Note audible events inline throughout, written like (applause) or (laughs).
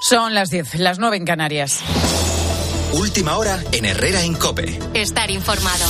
Son las 10, las 9 en Canarias. Última hora en Herrera en Cope. Estar informado.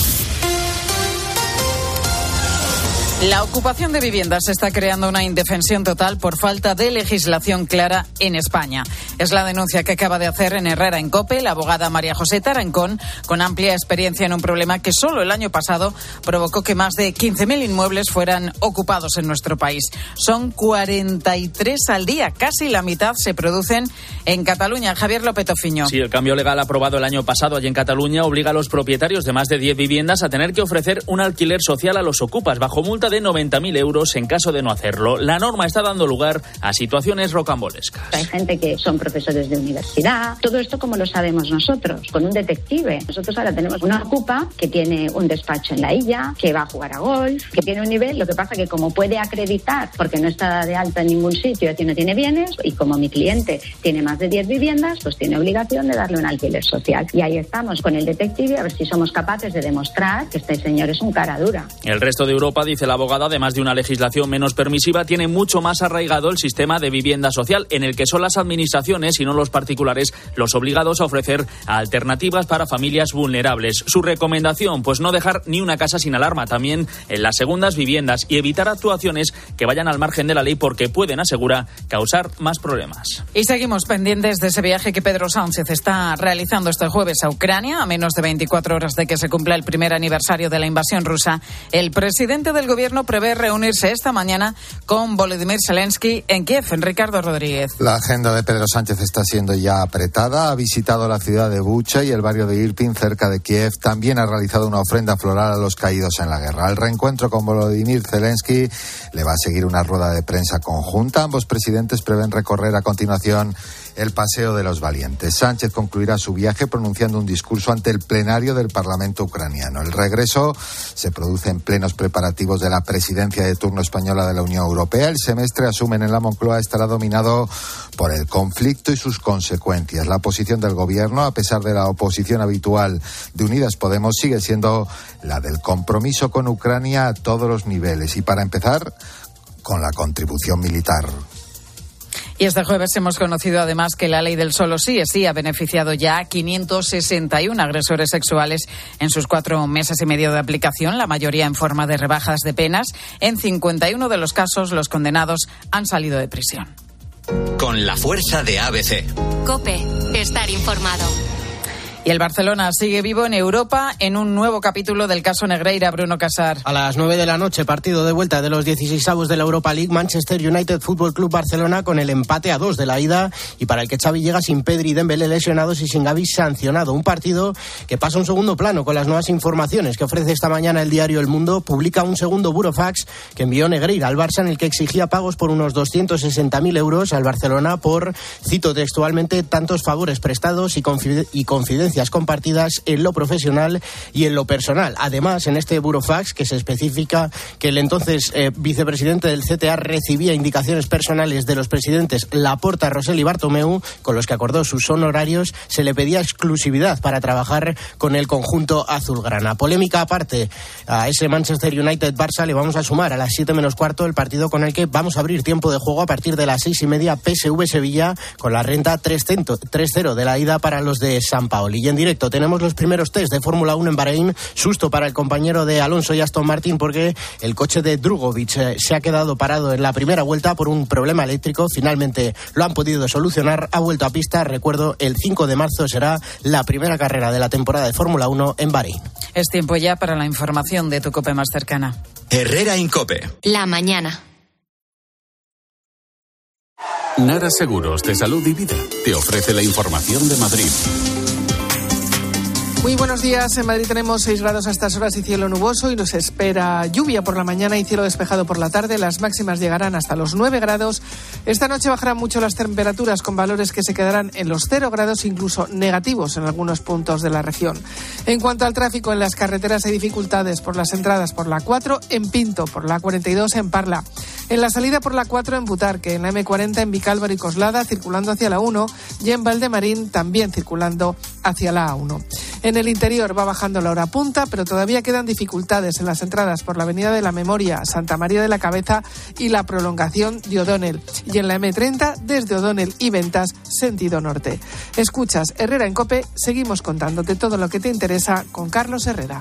La ocupación de viviendas está creando una indefensión total por falta de legislación clara en España. Es la denuncia que acaba de hacer en Herrera en Cope la abogada María José Tarancón, con amplia experiencia en un problema que solo el año pasado provocó que más de 15.000 inmuebles fueran ocupados en nuestro país. Son 43 al día, casi la mitad se producen en Cataluña. Javier López Ofiño. Sí, el cambio legal aprobado el año pasado allí en Cataluña obliga a los propietarios de más de 10 viviendas a tener que ofrecer un alquiler social a los ocupas bajo multa de 90.000 euros en caso de no hacerlo. La norma está dando lugar a situaciones rocambolescas. Hay gente que son profesores de universidad. Todo esto como lo sabemos nosotros, con un detective. Nosotros ahora tenemos una ocupa que tiene un despacho en la isla, que va a jugar a golf, que tiene un nivel, lo que pasa que como puede acreditar, porque no está de alta en ningún sitio, no tiene bienes, y como mi cliente tiene más de 10 viviendas, pues tiene obligación de darle un alquiler social. Y ahí estamos con el detective a ver si somos capaces de demostrar que este señor es un cara dura. El resto de Europa, dice la abogada, además de una legislación menos permisiva, tiene mucho más arraigado el sistema de vivienda social, en el que son las administraciones y no los particulares los obligados a ofrecer alternativas para familias vulnerables. Su recomendación, pues no dejar ni una casa sin alarma, también en las segundas viviendas y evitar actuaciones que vayan al margen de la ley porque pueden, asegura, causar más problemas. Y seguimos pendientes de ese viaje que Pedro Sánchez está realizando este jueves a Ucrania, a menos de 24 horas de que se cumpla el primer aniversario de la invasión rusa. El presidente del gobierno prevé reunirse esta mañana con Volodymyr Zelensky en Kiev. En Ricardo Rodríguez. La agenda de Pedro Sánchez está siendo ya apretada. Ha visitado la ciudad de Bucha y el barrio de Irpin, cerca de Kiev. También ha realizado una ofrenda floral a los caídos en la guerra. El reencuentro con Volodymyr Zelensky le va a seguir una rueda de prensa conjunta. Ambos presidentes prevén recorrer a continuación el Paseo de los Valientes. Sánchez concluirá su viaje pronunciando un discurso ante el plenario del Parlamento ucraniano. El regreso se produce en plenos preparativos de la presidencia de turno española de la Unión Europea. El semestre, asumen en la Moncloa, estará dominado por el conflicto y sus consecuencias. La posición del gobierno, a pesar de la oposición habitual de Unidas Podemos, sigue siendo la del compromiso con Ucrania a todos los niveles. Y para empezar, con la contribución militar. Y este jueves hemos conocido además que la ley del solo sí es sí ha beneficiado ya a 561 agresores sexuales en sus cuatro meses y medio de aplicación, la mayoría en forma de rebajas de penas. En 51 de los casos, los condenados han salido de prisión. Con la fuerza de ABC. Cope, estar informado. Y el Barcelona sigue vivo en Europa en un nuevo capítulo del caso Negreira, Bruno Casar. A las 9 de la noche, partido de vuelta de los 16avos de la Europa League, Manchester United Fútbol Club Barcelona con el empate a dos de la ida y para el que Xavi llega sin Pedri y Dembélé lesionados y sin Gavi sancionado. Un partido que pasa a un segundo plano con las nuevas informaciones que ofrece esta mañana el diario El Mundo. Publica un segundo burofax que envió Negreira al Barça en el que exigía pagos por unos 260.000 euros al Barcelona por, cito textualmente, tantos favores prestados y, y compartidas en lo profesional y en lo personal. Además, en este burofax que se especifica que el entonces eh, vicepresidente del CTA recibía indicaciones personales de los presidentes Laporta, Rosell y Bartomeu, con los que acordó sus honorarios, se le pedía exclusividad para trabajar con el conjunto azulgrana. Polémica aparte, a ese Manchester United-Barça le vamos a sumar a las 7 menos cuarto el partido con el que vamos a abrir tiempo de juego a partir de las seis y media PSV Sevilla con la renta 3-0 de la ida para los de San Paoli. Y en directo tenemos los primeros test de Fórmula 1 en Bahrein. Susto para el compañero de Alonso y Aston Martin porque el coche de Drugovic eh, se ha quedado parado en la primera vuelta por un problema eléctrico. Finalmente lo han podido solucionar. Ha vuelto a pista. Recuerdo, el 5 de marzo será la primera carrera de la temporada de Fórmula 1 en Bahrein. Es tiempo ya para la información de tu cope más cercana. Herrera Incope. La mañana. Nara Seguros de Salud y Vida te ofrece la información de Madrid. Muy buenos días. En Madrid tenemos 6 grados a estas horas y cielo nuboso y nos espera lluvia por la mañana y cielo despejado por la tarde. Las máximas llegarán hasta los 9 grados. Esta noche bajarán mucho las temperaturas con valores que se quedarán en los 0 grados, incluso negativos en algunos puntos de la región. En cuanto al tráfico en las carreteras hay dificultades por las entradas por la 4 en Pinto, por la 42 en Parla. En la salida por la 4 en Butarque, en la M40 en Vicálvaro y Coslada circulando hacia la 1 y en Valdemarín también circulando hacia la A1. En el interior va bajando la hora punta, pero todavía quedan dificultades en las entradas por la Avenida de la Memoria, Santa María de la Cabeza y la prolongación de O'Donnell. Y en la M30 desde O'Donnell y Ventas, sentido norte. Escuchas Herrera en Cope, seguimos contándote todo lo que te interesa con Carlos Herrera.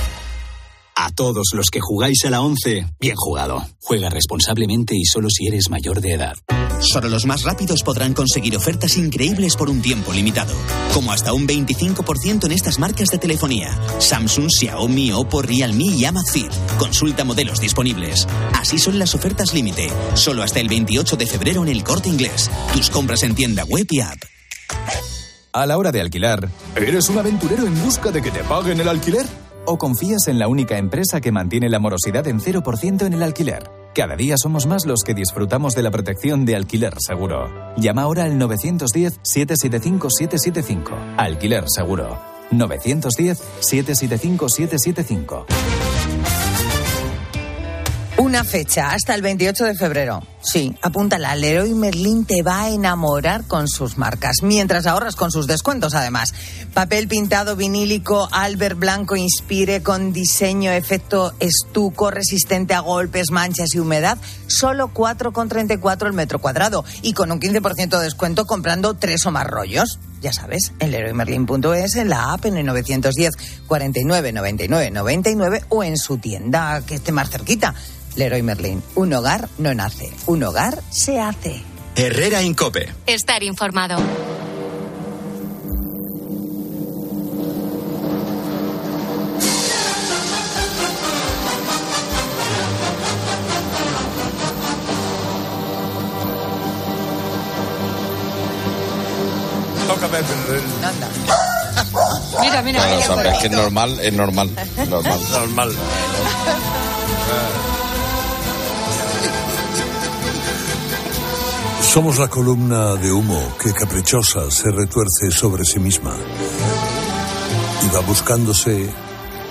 A todos los que jugáis a la 11, bien jugado. Juega responsablemente y solo si eres mayor de edad. Solo los más rápidos podrán conseguir ofertas increíbles por un tiempo limitado, como hasta un 25% en estas marcas de telefonía: Samsung, Xiaomi, Oppo, Realme y Amazfit. Consulta modelos disponibles. Así son las ofertas límite, solo hasta el 28 de febrero en el Corte Inglés. Tus compras en tienda web y app. A la hora de alquilar, ¿eres un aventurero en busca de que te paguen el alquiler? ¿O confías en la única empresa que mantiene la morosidad en 0% en el alquiler? Cada día somos más los que disfrutamos de la protección de alquiler seguro. Llama ahora al 910-775-775. Alquiler seguro. 910-775-775. Una fecha, hasta el 28 de febrero. Sí, apúntala. Leroy Merlin te va a enamorar con sus marcas, mientras ahorras con sus descuentos, además. Papel pintado vinílico Albert Blanco Inspire con diseño, efecto estuco, resistente a golpes, manchas y humedad, solo 4,34 el metro cuadrado y con un 15% de descuento comprando tres o más rollos. Ya sabes, en leroymerlin.es, en la app, en el 910 49 99 99 o en su tienda que esté más cerquita. Leroy Merlin, un hogar no nace, un hogar se hace. Herrera Incope. Estar informado. Tócame el... Mira, mira, es que es normal, es normal. Normal. (laughs) normal. Somos la columna de humo que caprichosa se retuerce sobre sí misma y va buscándose,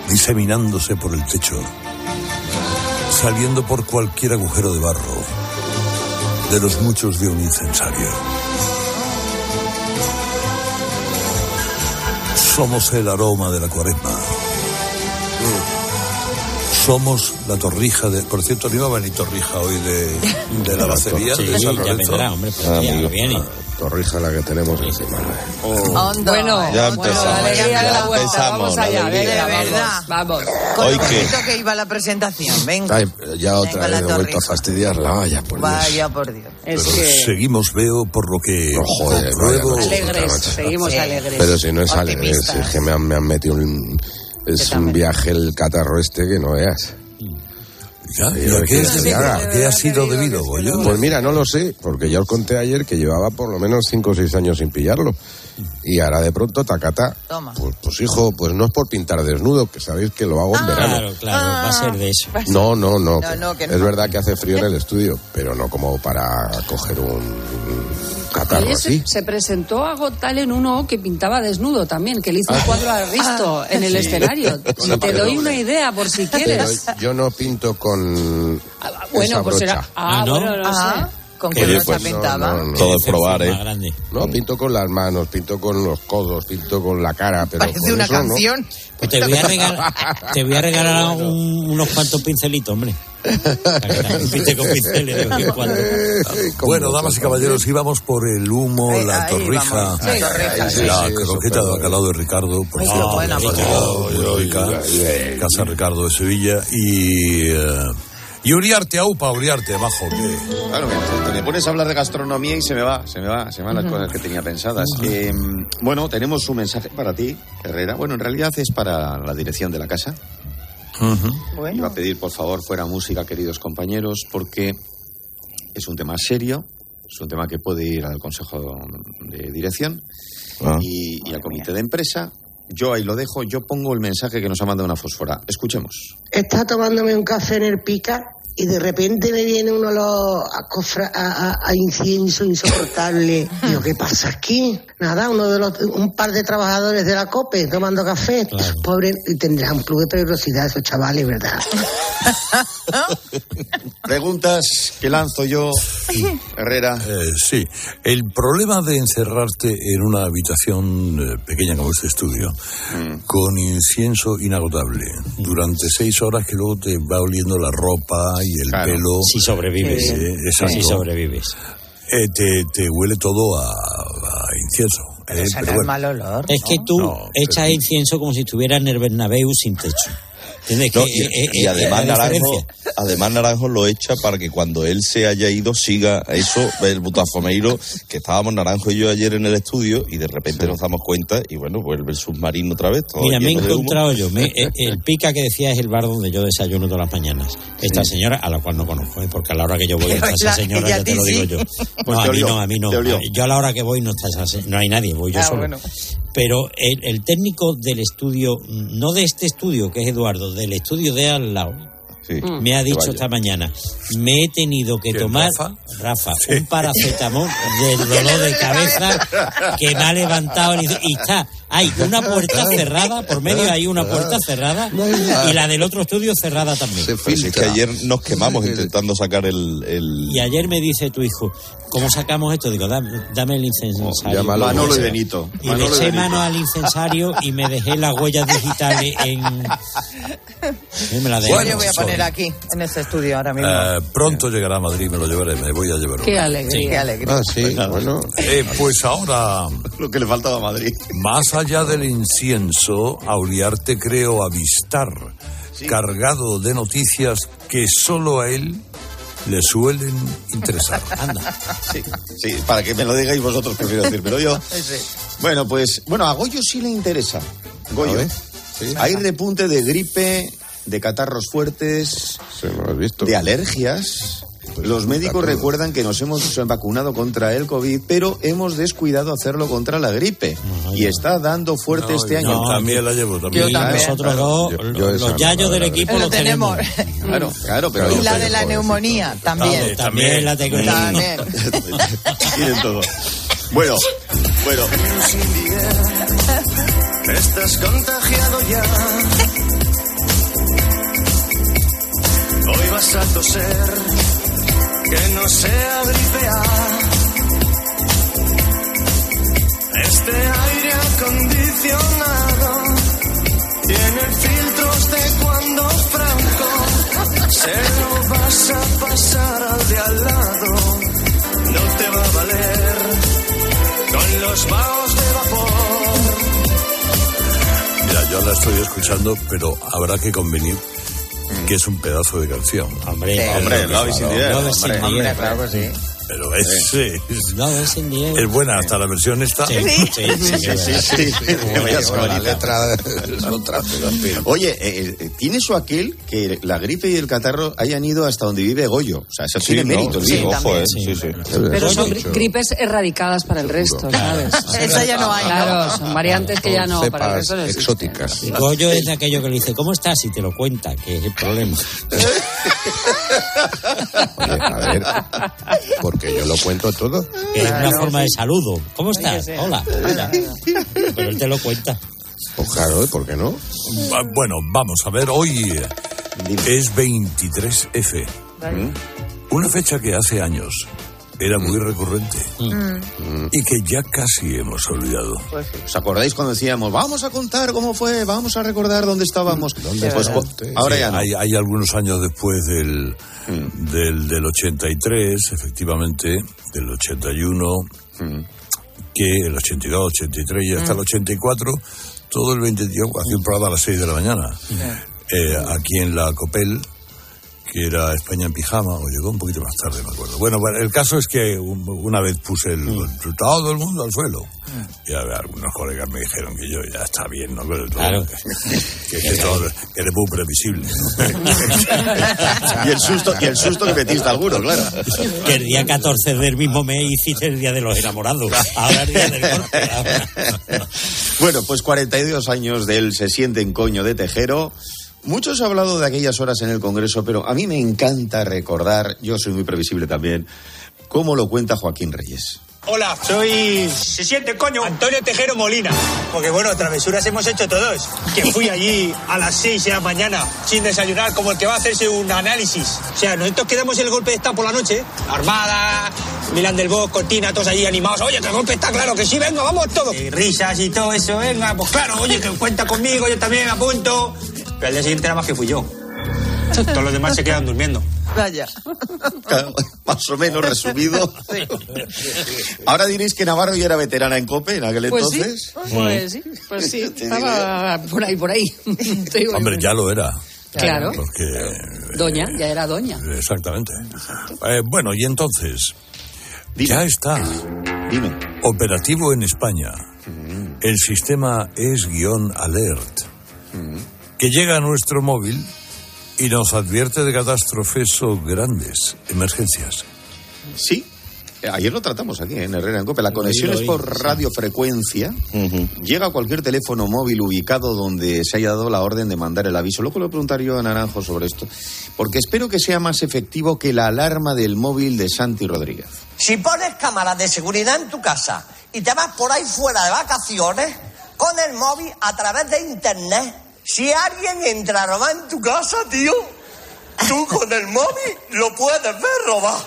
diseminándose por el techo, saliendo por cualquier agujero de barro, de los muchos de un incensario. Somos el aroma de la cuaresma. Somos la torrija de. Por cierto, no iba a venir torrija hoy de, de la bacería Sí, de San ya vendrá, hombre, pero Ah, ya viene. Torrija la que tenemos encima. Bueno, Ya bueno, empezamos. la de la Ya vuelta. empezamos, Vamos la allá, de verdad. Vamos. Con Hoy lo bonito que iba la presentación. Venga. Ay, ya otra Venga, vez la he vuelto a fastidiarla. Vaya, por Dios. Vaya por Dios. Pero seguimos, veo, por lo que joder, compruebo. Alegres, seguimos alegres. Pero si no es alegre, Optimistas. si es que me han, me han metido un... Es un viaje el catarro este que no veas. Ya, ¿y a ¿qué es debido? haga? ¿A qué ha sido debido, Goyo? Pues mira, no lo sé, porque ya os conté ayer que llevaba por lo menos 5 o 6 años sin pillarlo. Y ahora de pronto, tacata. Toma. Pues, pues, hijo, pues no es por pintar desnudo, que sabéis que lo hago en verano. Claro, claro, va a ser de eso. No, no, no. No, no, que Es verdad que hace frío en el (laughs) estudio, pero no como para coger un catarro así. se, se presentó a Got Talent uno que pintaba desnudo también, que le hizo un cuadro a Risto en el Sí. escenario. (laughs) Sí, Te doy una idea por si Pero quieres. yo no pinto con Bueno, esa pues era. Ah, bueno, no Ah, sé. ¿Con Oye, brocha pues no, pintaba? no, no. Todo es probar, ¿eh? grande. No, pinto con las manos, pinto con los codos, pinto con la cara, pero Parece con una eso no. canción. Pues te voy a regalar, (laughs) te voy a regalar un- unos cuantos pincelitos, hombre. Bueno, damas y caballeros, íbamos por el humo, Ahí- la torrija, sí, la sí, croqueta de bacalao de Ricardo, por qué cierto, buena, por Casa Ricardo de Sevilla y... eh, y Uriarte, aupa, Uriarte, bajo, que... Claro, me, pones a hablar de gastronomía y se me va, se me va, se me van las cosas que tenía pensadas. Eh, bueno, tenemos un mensaje para ti, Herrera. Bueno, en realidad es para la dirección de la casa. Iba a pedir, por favor, fuera música, queridos compañeros, porque es un tema serio, es un tema que puede ir al Consejo de Dirección Ah. y, y al Comité de Empresa. Yo ahí lo dejo, yo pongo el mensaje que nos ha mandado una fósfora. Escuchemos. Estaba tomándome un café en el pica y de repente me viene uno olor a, cofra- a, a- a incienso insoportable. (laughs) Digo, ¿qué pasa aquí? Nada, uno de los, un par de trabajadores de la COPE tomando café. Pobre, y tendrán un club de peligrosidad esos chavales, ¿verdad? (laughs) Preguntas que lanzo yo, Herrera. Eh, sí, el problema de encerrarte en una habitación eh, pequeña como este estudio, Mm. con incienso inagotable, durante seis horas que luego te va oliendo la ropa y el Claro, pelo. si sobrevives. Eh, exacto. Si sobrevives. Eh, te, te huele todo a, a incienso. eh, Ese no pero es bueno. mal olor. Es que tú No, echas incienso como si estuvieras en el Bernabéu sin techo. Y, eh, eh, y además Naranjo, además Naranjo lo echa para que cuando él se haya ido siga eso, el butafomeiro, que estábamos Naranjo y yo ayer en el estudio y de repente nos damos cuenta y bueno, vuelve el submarino otra vez. todo Mira, me he encontrado yo. me- eh, el (laughs) pica que decía es el bar donde yo desayuno todas las mañanas. Esta señora, a la cual no conozco, ¿eh? porque a la hora que yo voy está esa señora, ya te lo digo yo. (laughs) Pues No, a mí no, a mí no. Yo a la hora que voy no está esa se- no hay nadie, voy yo Ah, solo. bueno. Pero el, el técnico del estudio, no de este estudio, que es Eduardo, del estudio de al lado, Mm. me ha dicho esta mañana, me he tenido que ¿Quién, tomar, Rafa? Rafa, un paracetamol del dolor de cabeza que me ha levantado y está, hay una puerta cerrada, por medio hay una puerta cerrada y la del otro estudio cerrada también. Es que ayer nos quemamos intentando sacar el... el- Y ayer me dice tu hijo, ¿cómo sacamos esto? Digo, dame, dame el incensario. llámalo. Manolo y Benito. Y Manolo le eché Benito. mano al incensario y me dejé las huellas digitales en... Sí, me las dejé. Yo voy a poner aquí, en este estudio ahora mismo. Eh, pronto llegará a Madrid, me lo llevaré, me voy a llevar. Qué alegría. Qué alegría. Ah, sí, bueno. Eh, pues ahora, (laughs) Lo que le faltaba a Madrid. más allá del incienso, a Uriarte creo avistar, cargado de noticias que solo a él le suelen interesar. (laughs) Anda. Sí, sí, para que me lo digáis vosotros, prefiero decírmelo yo. Bueno, pues, bueno, a Goyo sí le interesa. Goyo. Sí. Hay repunte de gripe, de catarros fuertes, Sí, ¿no lo has visto? de alergias. Pues Los médicos recuerdan que nos hemos vacunado contra el COVID, pero hemos descuidado hacerlo contra la gripe. y está dando fuerte No, este yo año. también la llevo, también. Y también. nosotros dos, Yo- yo los, no, yayos del equipo Lo los tenemos. tenemos. Claro, claro, pero. Y la de la neumonía también. También la tengo. También. (laughs) Tienen todo. Bueno, bueno. Estás contagiado ya. (laughs) Hoy vas a toser que no sea gripear. Este aire acondicionado tiene filtros de cuando Franco se lo vas a pasar al de al lado. No te va a valer con los vaos de vapor. Mira, yo la estoy escuchando, pero habrá que convenir que es un pedazo de canción. Hombre, Es hombre, lo Love is in the air, claro. Hombre, claro que sí. Pero es, es, No, es the air. es buena hasta la versión esta. Sí, sí, sí, sí, sí, sí. Vaya Bueno, la letra es otra. Oye, eh, eh, tiene su aquel que la gripe y el catarro hayan ido hasta donde vive Goyo. O sea, eso Sí, tiene no, mérito, sí, digo. ojo, eh, sí, sí. Pero son gripes erradicadas para el resto, ¿sabes? (laughs) Esa ya no hay, ¿no? Claro, son variantes que ya no, para el resto no exóticas. Goyo es de aquello que le dice, ¿cómo estás? Y te lo cuenta, que es el problema. (laughs) Oye, a ver, porque yo lo cuento todo. Es una Claro, forma sí. de saludo. ¿Cómo estás? Hola. Hola. Pero él te lo cuenta. Pues claro, ¿por qué no? Bueno, vamos a ver, hoy es 23F. Una fecha que hace años era muy recurrente y que ya casi hemos olvidado. ¿Os acordáis cuando decíamos, vamos a contar cómo fue, vamos a recordar dónde estábamos? Pues, estábamos? pues, ahora Sí, ya no. hay, hay algunos años después del, Mm. del, del 83, efectivamente, del 81, Mm. que el 82, 83 y hasta el 84, todo el 20 yo hacía un programa a las 6 de la mañana, eh, aquí en la Copel, que era España en pijama, o llegó un poquito más tarde, me acuerdo. Bueno, bueno, el caso es que un- una vez puse el, todo el mundo al suelo. Y a ver, algunos colegas me dijeron que yo ya está bien, ¿no? Pero todo- Claro. (laughs) que, que todo- que eres muy previsible. (laughs) y, el susto, y el susto que metiste a alguno, claro. Que el día 14 del mismo mes hiciste el día de los enamorados. Ahora el día del corte. (laughs) Bueno, pues 42 años de él se siente en coño de Tejero. Muchos han hablado de aquellas horas en el Congreso, pero a mí me encanta recordar, yo soy muy previsible también, cómo lo cuenta Joaquín Reyes. Hola, soy. Se siente coño. Antonio Tejero Molina. Porque bueno, travesuras hemos hecho todos. Que fui allí a las 6 de la mañana sin desayunar, como el que va a hacerse un análisis. O sea, nosotros quedamos en el golpe de Estado por la noche. Armada, Milán del Bosch, Cortina, todos allí animados. Oye, que el golpe está claro, que sí, venga, vamos todos. Y risas y todo eso, venga, pues claro, oye, que cuenta conmigo, yo también me apunto. Pero al día siguiente nada más que fui yo. (laughs) Todos los demás se quedan durmiendo. Vaya. (laughs) Más o menos resumido. Ahora diréis que Navarro ya era veterana en COPE en aquel Pues entonces. sí, pues sí, pues sí, (laughs) estaba por ahí, por ahí. Hombre, ya lo era. Claro. Porque, Doña, ya era doña. exactamente. Eh, bueno, y entonces, ya está Dime. operativo en España. El sistema es guion alert, que llega a nuestro móvil y nos advierte de catástrofes o grandes emergencias. Sí. Ayer lo tratamos aquí en Herrera en Cope. La conexión es por radiofrecuencia. Llega a cualquier teléfono móvil ubicado donde se haya dado la orden de mandar el aviso. Luego le preguntaré yo a Naranjo sobre esto. Porque espero que sea más efectivo que la alarma del móvil de Santi Rodríguez. Si pones cámaras de seguridad en tu casa y te vas por ahí fuera de vacaciones con el móvil a través de internet, si alguien entra a robar en tu casa, tío, tú con el móvil lo puedes ver robar.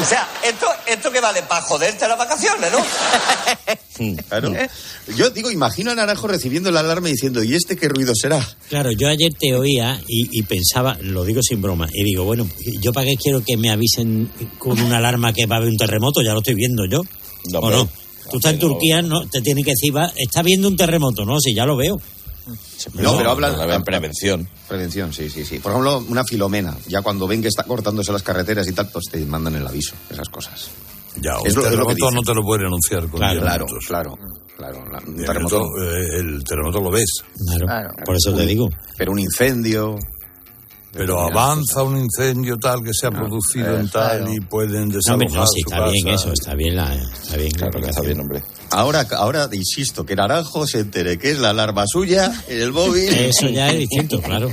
O sea, esto, esto que vale para joderte las vacaciones, ¿no? Claro. Yo digo, imagino a Naranjo recibiendo la alarma y diciendo, ¿y este qué ruido será? Claro, yo ayer te oía y, y pensaba, lo digo sin broma, y digo, bueno, ¿yo para qué quiero que me avisen con una alarma que va a haber un terremoto? Ya lo estoy viendo yo. No, ¿O no? Tú estás en Turquía, no, te tiene que decir, va, está viendo un terremoto, ¿no? Si ya lo veo. No, pero hablan la prevención. Prevención, sí, sí, sí. Por ejemplo, una filomena. Ya cuando ven que está cortándose las carreteras y tal, pues te mandan el aviso. Esas cosas. Ya, un Es lo- es lo que terremoto no te lo pueden anunciar con Claro, 10 claro, claro, claro. la- un El terremoto. eh, el terremoto lo ves. Claro, por eso te digo. Pero un incendio. Pero avanza un incendio tal que se ha producido en tal y pueden No, desalojar hombre, no, sí, su está bien casa. eso, está bien la... Está bien Claro que está bien, hombre. Ahora, ahora insisto, que Naranjo se entere que es la alarma suya en el móvil. (laughs) Eso ya es distinto, claro.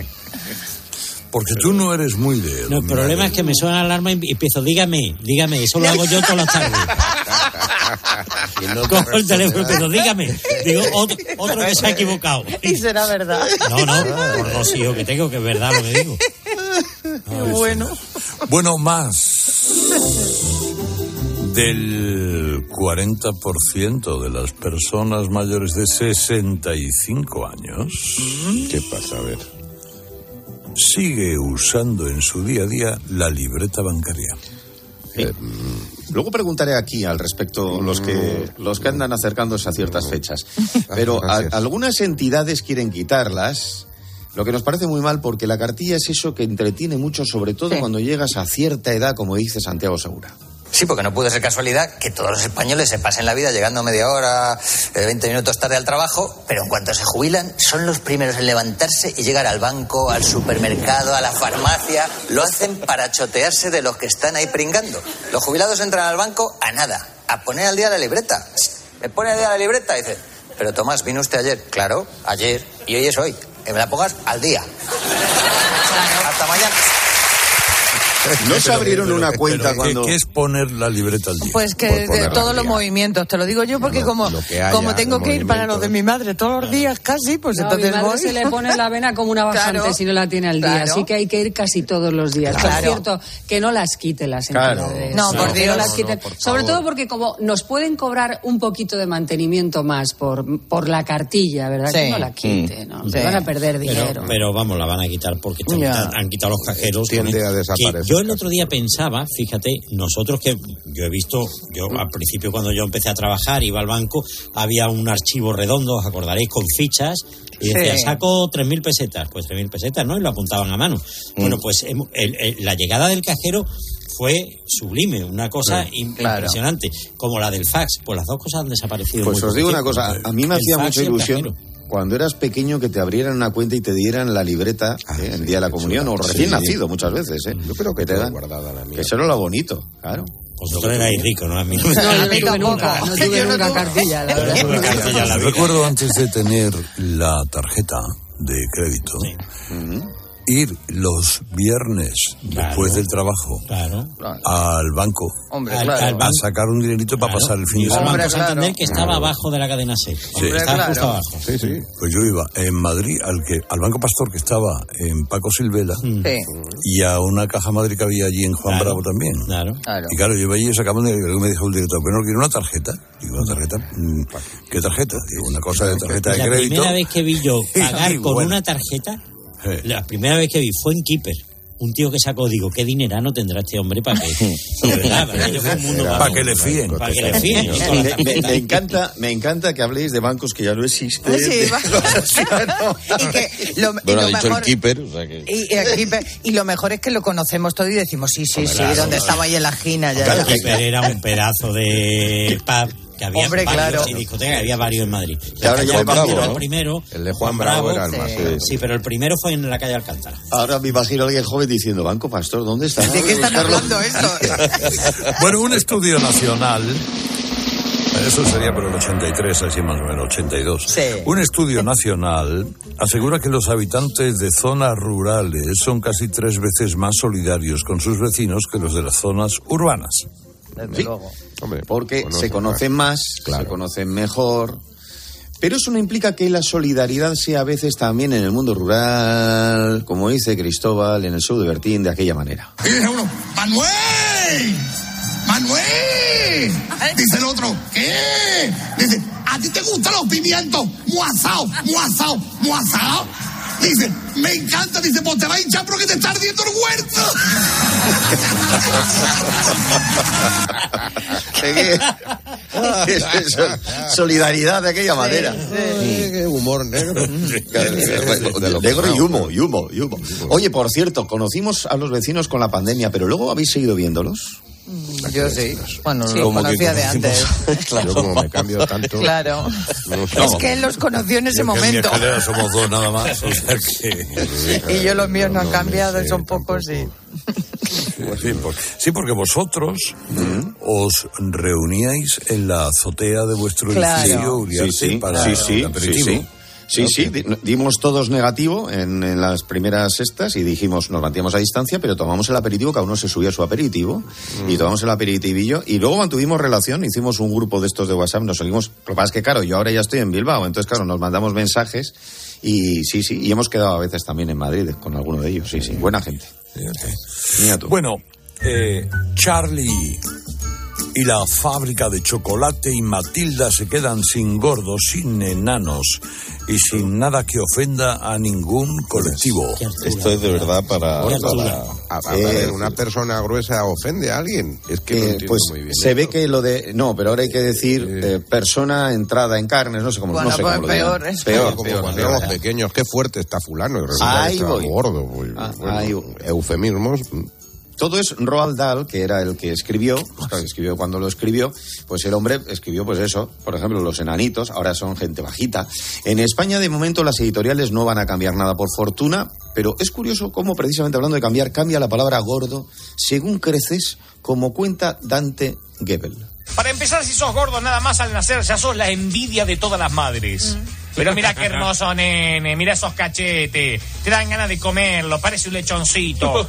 Porque tú no eres muy de... No, el problema es que me suena la alarma y empiezo, dígame, dígame, eso lo hago yo todas las tardes. (laughs) (laughs) Cojo el teléfono, pero dígame. Digo, (laughs) otro, otro que se ha equivocado. Y será verdad. No, no, por los hijos que tengo, que es verdad lo que digo. (laughs) Qué bueno. Bueno, más del 40% de las personas mayores de 65 años. ¿Qué pasa? A ver. Sigue usando en su día a día la libreta bancaria. Eh, Luego preguntaré aquí al respecto los que los que andan acercándose a ciertas fechas. (laughs) Pero a- algunas entidades quieren quitarlas, lo que nos parece muy mal porque la cartilla es eso que entretiene mucho, sobre todo cuando llegas a cierta edad, como dice Santiago Segura. Sí, porque no puede ser casualidad que todos los españoles se pasen la vida llegando media hora, eh, 20 minutos tarde al trabajo, pero en cuanto se jubilan son los primeros en levantarse y llegar al banco, al supermercado, a la farmacia. Lo hacen para chotearse de los que están ahí pringando. Los jubilados entran al banco a nada, a poner al día la libreta. Me pone al día la libreta y dice, pero Tomás, ¿vino usted ayer? Claro, ayer. Y hoy es hoy. Que me la pongas al día. Hasta mañana. No se abrieron una Pero, cuenta ¿qué- cuando... ¿Qué es poner la libreta al día? Pues que de todos los movimientos, te lo digo yo porque como, que haya como tengo que ir para lo de mi madre todos los días casi, pues No, entonces mi madre voy. se le pone la vena como una bajante Claro. si no la tiene al día. Claro. Así que hay que ir casi todos los días. Claro. Por cierto, que no las quite las Claro. entidades. No, por Dios. las quiten. no, por Sobre todo porque como nos pueden cobrar un poquito de mantenimiento más por, por la cartilla, ¿verdad? Sí. Que no la quite, ¿no? Sí. Se van a perder Pero- dinero. Pero, vamos, la van a quitar porque han quitado los cajeros. Tiende a desaparecer yo el otro día pensaba, fíjate, nosotros que yo he visto, yo al principio cuando yo empecé a trabajar, iba al banco, había un archivo redondo, os acordaréis, con fichas. Y decía, Sí. saco 3.000 pesetas. Pues 3.000 pesetas, ¿no? Y lo apuntaban a mano. Bueno, pues hemo- el- el- la llegada del cajero fue sublime, una cosa Sí, claro. impresionante, como la del fax. Pues las dos cosas han desaparecido. Pues muy os digo una cosa, a mí me hacía mucha ilusión cajero. Cuando eras pequeño que te abrieran una cuenta y te dieran la libreta eh, el día de la comunión, o recién Sí. nacido muchas veces, ¿eh? Yo creo que te dan. Que eso era lo bonito, claro. Vosotros erais ricos, ¿no? A mí No, yo no tuve nunca, no cartilla, la. (laughs) Recuerdo antes de tener la tarjeta de crédito, ir los viernes después del trabajo al banco Hombre, a, claro. a sacar un dinerito para pasar el fin de semana. Banco Santander que estaba abajo de la cadena C. estaba justo abajo. Sí, sí. Pues yo iba en Madrid al que al Banco Pastor que estaba en Paco Silvela y a una caja madre que había allí en Juan Bravo también. Y claro, yo iba allí y sacaba un dinero me dijo el director, pero no quiero una tarjeta. Digo, una tarjeta, mm, ¿qué tarjeta? Digo, una cosa de tarjeta de la crédito. primera vez que vi yo (laughs) pagar con bueno. una tarjeta, la primera vez que vi fue en Keeper. Un tío que sacó, digo, ¿qué dinerano tendrá este hombre para que... (laughs) Para que, le fíen. Para que le fíen. Me, me- tarjeta. me encanta, me encanta que habléis de bancos que ya no existen. Sí, (laughs) de (laughs) y que lo, y Bueno, lo ha dicho mejor, el keeper, o sea que... y, lo mejor es que lo conocemos todo y decimos, sí, sí, sí, Claro, donde estaba ahí en la esquina. Ya, ya. Keeper era un pedazo de pub que había Hombre, varios, claro. y discotecas, había varios en Madrid. Que ahora ya el Bravo, Bravo, ¿no? el primero. El de Juan Bravo era el más, sí. Sí, pero el primero fue en la calle Alcántara. Ahora me imagino a alguien joven diciendo, Banco Pastor, ¿dónde está? ¿De qué están hablando esto? (laughs) Bueno, un estudio nacional. Eso sería por el 83, así más o menos, 82. Un estudio nacional asegura que los habitantes de zonas rurales son casi tres veces más solidarios con sus vecinos que los de las zonas urbanas. Sí, porque se conocen más, se conocen mejor. Pero eso no implica que la solidaridad sea a veces también en el mundo rural, como dice Cristóbal en el show de Bertín, de aquella manera. Y dice uno, ¡Manuel! ¡Manuel! Dice el otro, ¿qué? Dice, ¿a ti te gustan los pimientos? ¡Muasao! ¡Muasao! ¡Muasao! Dice, me encanta, dice, pues te va a hinchar porque te está ardiendo el huerto. (laughs) Solidaridad de aquella manera. Qué humor negro. Negro y humo, y humo, y humo. Oye, por cierto, conocimos a los vecinos con la pandemia, pero luego habéis seguido viéndolos. Yo sí. Bueno, Sí. lo que conocía de antes. (laughs) Yo como me cambio tanto. Claro. Es que él los conoció en ese Yo que en mi momento. (laughs) somos dos nada más, o sea que... Y yo los míos no han cambiado, son pocos y... Sí, por- sí, porque vosotros os reuníais en la azotea de vuestro Claro. edificio Uriarte Sí, sí, para sí, sí, el aperitivo. Sí, sí. Sí, sí, di- dimos todos negativo en, en las primeras estas y dijimos, nos mantíamos a distancia, pero tomamos el aperitivo, cada uno se subía a su aperitivo y tomamos el aperitivillo y luego mantuvimos relación, hicimos un grupo de estos de WhatsApp, nos seguimos, lo que pasa es que claro, yo ahora ya estoy en Bilbao, entonces claro, nos mandamos mensajes y sí, sí, y hemos quedado a veces también en Madrid con alguno de ellos, sí, sí, buena gente. Bueno, eh, Charlie y la fábrica de chocolate y Matilda se quedan sin gordos, sin enanos y sin nada que ofenda a ningún colectivo. Esto es de verdad para... para- A, a ver, una persona gruesa ofende a alguien. Es que no Eh, entiendo pues muy bien. se ve esto. que lo de no, pero ahora hay que decir eh, persona entrada en carnes, no sé cómo, Bueno, no sé pues cómo lo peor, llaman. es peor, como peor, cuando peor. éramos pequeños, qué fuerte está fulano y resulta Ahí que está voy. gordo. pues, Ah, bueno, ahí eufemismos. Todo es Roald Dahl, que era el que escribió, pues claro, escribió cuando lo escribió, pues el hombre escribió pues eso, por ejemplo, los enanitos, ahora son gente bajita. En España de momento las editoriales no van a cambiar nada por fortuna, pero es curioso cómo precisamente hablando de cambiar, cambia la palabra gordo según creces, como cuenta Dante Gebel. Para empezar, si sos gordo nada más al nacer, ya sos la envidia de todas las madres. Pero mira qué hermoso nene, mira esos cachetes, te dan ganas de comerlo, parece un lechoncito.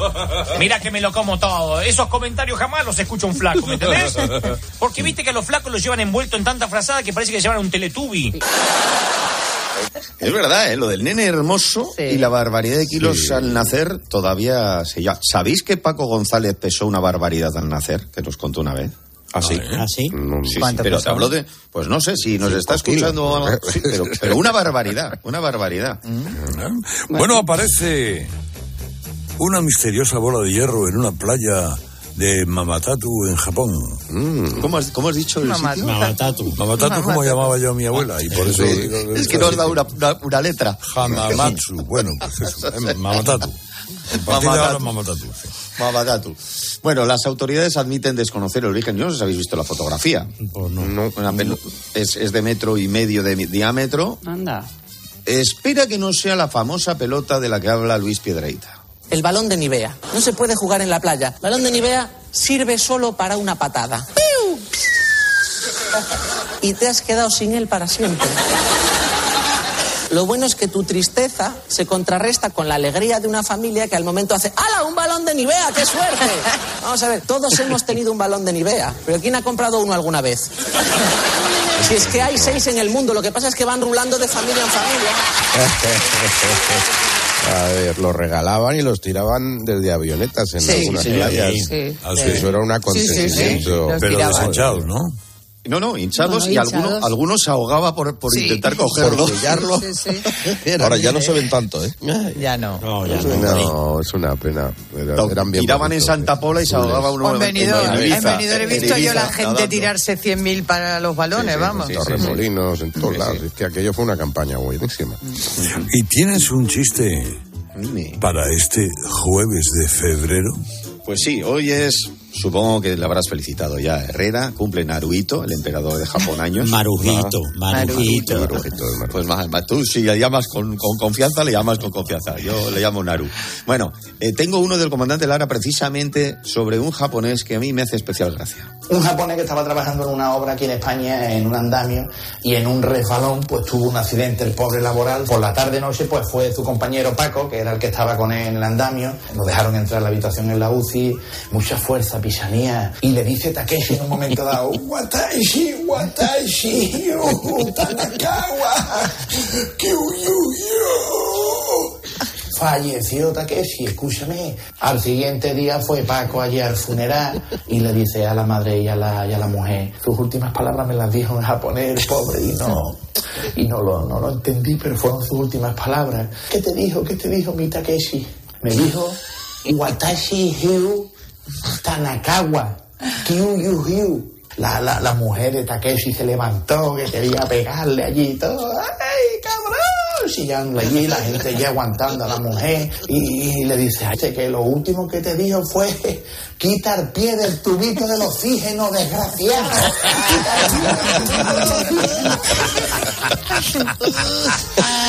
(laughs) Mira que me lo como todo. Esos comentarios jamás los escucha un flaco, ¿me entendés? Porque viste que a los flacos los llevan envuelto en tanta frazada que parece que llevan un teletubi. Es verdad, ¿eh? lo del nene hermoso y la barbaridad de kilos al nacer todavía se llama. ¿Sabéis que Paco González pesó una barbaridad al nacer? Que nos contó una vez. ¿Ah, sí? ¿Ah, sí? Sí, sí, ¿Cuánto pero te hablo de... Pues no sé si nos está kilos. escuchando... o (laughs) algo. Sí, pero, pero una barbaridad, una barbaridad. (laughs) Bueno, aparece una misteriosa bola de hierro en una playa de Mamatatu en Japón. ¿Cómo, has, cómo has dicho el sitio? Mamatatu. Mamatatu, como llamaba yo a mi abuela, y por eso... Sí, digo, es que nos da una, una- una letra. Hamamatsu, bueno, pues eso, (laughs) eh, Mamatatu. Ahora, Mamatatu. Mamadatu. Bueno, las autoridades admiten desconocer el origen. Yo no sé si habéis visto la fotografía. no. Una pelo- es, es de metro y medio de diámetro. Anda. Espera que no sea la famosa pelota de la que habla Luis Piedreita. El balón de Nivea. No se puede jugar en la playa. Balón de Nivea sirve solo para una patada. ¡Piu! Y te has quedado sin él para siempre. Lo bueno es que tu tristeza se contrarresta con la alegría de una familia que al momento hace ¡Hala! ¡Un balón de Nivea! ¡Qué suerte! (laughs) Vamos a ver, todos hemos tenido un balón de Nivea, pero ¿quién ha comprado uno alguna vez? Si es que hay seis en el mundo, lo que pasa es que van rulando de familia en familia. (laughs) A ver, los regalaban y los tiraban desde avionetas en Sí, algunas sí, playas. sí. Ah, sí, Eso era un acontecimiento. Pero deshinchados, ¿no? No, no, hinchados No, no, y alguno, hinchados. algunos se ahogaba por, por Sí. intentar cogerlo. Por pillarlo. Ahora ya no se ven tanto, ¿eh? Ya no. No, es una pena. Era- eran bien tiraban en Santa Pola y se ahogaba uno En en en venidor he En visto yo la gente nadando. tirarse 100.000 para los balones, vamos. Torremolinos, en todos lados. Es que aquello fue una campaña buenísima. ¿Y tienes un chiste para este jueves de febrero? Pues sí, hoy es, supongo que le habrás felicitado ya a Herrera, cumple Naruhito, el emperador de Japón años. Marujito, Ah, Marujito. Pues más, más, tú si le llamas con, con confianza, le llamas con confianza. Yo le llamo Naru. Bueno, eh, tengo uno del comandante Lara precisamente sobre un japonés que a mí me hace especial gracia. Un japonés que estaba trabajando en una obra aquí en España, en un andamio, y en un resbalón, pues tuvo un accidente, el pobre laboral. Por la tarde-noche, pues fue su compañero Paco, que era el que estaba con él en el andamio. Nos dejaron entrar a la habitación en la UCI, mucha fuerza, Y le dice Takeshi en un momento dado, Watashi, Watashi, uh, Tanakawa, Kyuyu. Falleció Takeshi, escúchame. Al siguiente día fue Paco allí al funeral y le dice a la madre y a la, a la mujer, sus últimas palabras me las dijo en japonés, pobre, y no, y no lo, no lo entendí, pero fueron sus últimas palabras. ¿Qué te dijo? ¿Qué te dijo mi Takeshi? Me dijo, Watashi Hiu Tanakawa, Kyuyu Hiu. La, la, la mujer de Takeshi se levantó, que quería pegarle allí y todo. ¡Ay, cabrón! Chillando allí, la gente ya aguantando a la mujer. Y, y le dice, "Ay, que lo último que te dijo fue, quita el pie del tubito del oxígeno, desgraciado. (laughs)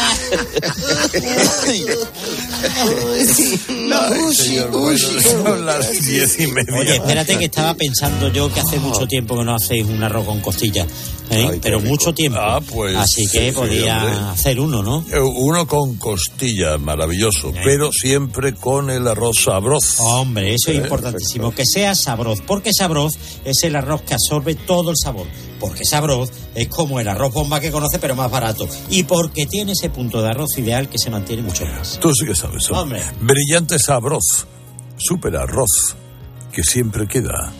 Señor, bueno, son las diez y media. Oye, espérate que estaba pensando yo que hace mucho tiempo que no hacéis un arroz con costillas. ¿eh? Pero mucho tiempo. Ah, pues, Así que sí, podía hombre. hacer uno, ¿no? Eh, Uno con costilla, maravilloso, pero siempre con el arroz sabroz. Hombre, eso es Eh, importantísimo, que sea sabroz, porque sabroz es el arroz que absorbe todo el sabor, porque sabroz es como el arroz bomba que conoce pero más barato, y porque tiene ese punto de arroz ideal que se mantiene mucho más. Tú sí que sabes. Hombre. Brillante sabroz. Super arroz, que siempre queda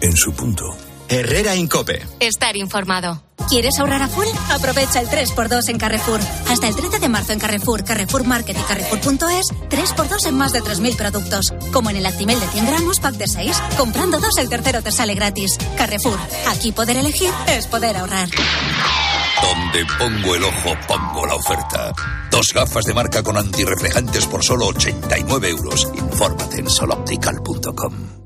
en su punto. Herrera Incope. Estar informado. ¿Quieres ahorrar a full? Aprovecha el 3x2 en Carrefour. Hasta el 13 de marzo en Carrefour, Carrefour Market y Carrefour.es, 3x2 en más de 3.000 productos. Como en el Actimel de 100 gramos, pack de 6. Comprando dos, el tercero te sale gratis. Carrefour. Aquí poder elegir es poder ahorrar. Donde pongo el ojo, pongo la oferta. Dos gafas de marca con antirreflejantes por solo 89 euros. Infórmate en soloptical.com.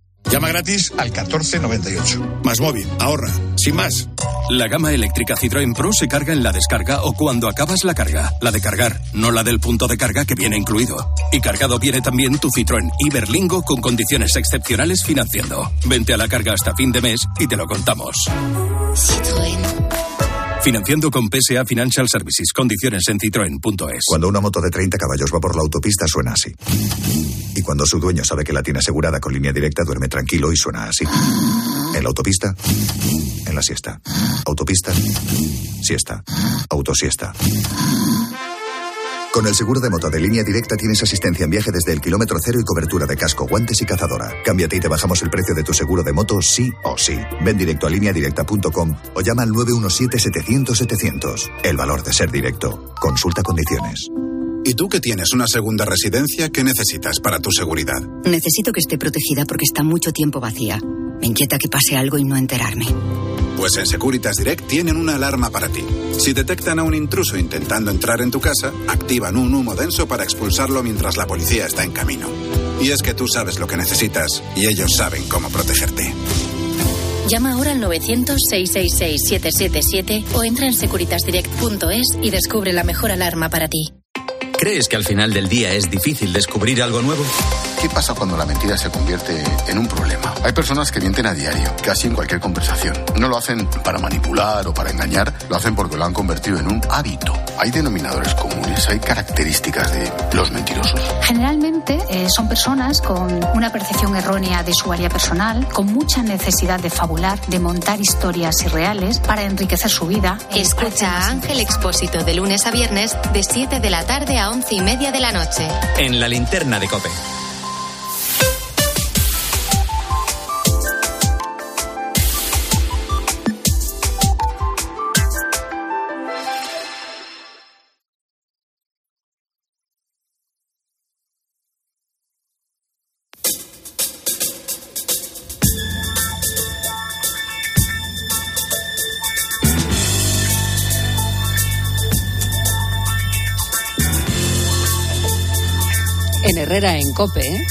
Llama gratis al 1498. Más móvil, ahorra. Sin más. La gama eléctrica Citroën Pro se carga en la descarga o cuando acabas la carga. La de cargar, no la del punto de carga que viene incluido. Y cargado viene también tu Citroën Iberlingo con condiciones excepcionales financiando. Vente a la carga hasta fin de mes y te lo contamos. Financiando con PSA Financial Services. Condiciones en citroen.es. Cuando una moto de 30 caballos va por la autopista suena así. Y cuando su dueño sabe que la tiene asegurada con línea directa duerme tranquilo y suena así. En la autopista, en la siesta. Autopista, siesta. Autosiesta. Con el seguro de moto de línea directa tienes asistencia en viaje desde el kilómetro cero y cobertura de casco, guantes y cazadora. Cámbiate y te bajamos el precio de tu seguro de moto sí o sí. Ven directo a lineadirecta.com o llama al 917-700-700. El valor de ser directo. Consulta condiciones. ¿Y tú que tienes una segunda residencia, qué necesitas para tu seguridad? Necesito que esté protegida porque está mucho tiempo vacía. Me inquieta que pase algo y no enterarme. Pues en Securitas Direct tienen una alarma para ti. Si detectan a un intruso intentando entrar en tu casa, activan un humo denso para expulsarlo mientras la policía está en camino. Y es que tú sabes lo que necesitas y ellos saben cómo protegerte. Llama ahora al 900-666-777 o entra en securitasdirect.es y descubre la mejor alarma para ti. ¿Crees que al final del día es difícil descubrir algo nuevo? ¿Qué pasa cuando la mentira se convierte en un problema? Hay personas que mienten a diario, casi en cualquier conversación. No lo hacen para manipular o para engañar, lo hacen porque lo han convertido en un hábito. Hay denominadores comunes, hay características de los mentirosos. Generalmente eh, son personas con una percepción errónea de su área personal, con mucha necesidad de fabular, de montar historias irreales para enriquecer su vida. Escucha a Ángel Expósito de lunes a viernes de 7 de la tarde a 11 y media de la noche. En la linterna de Cope. En Cope, ¿eh?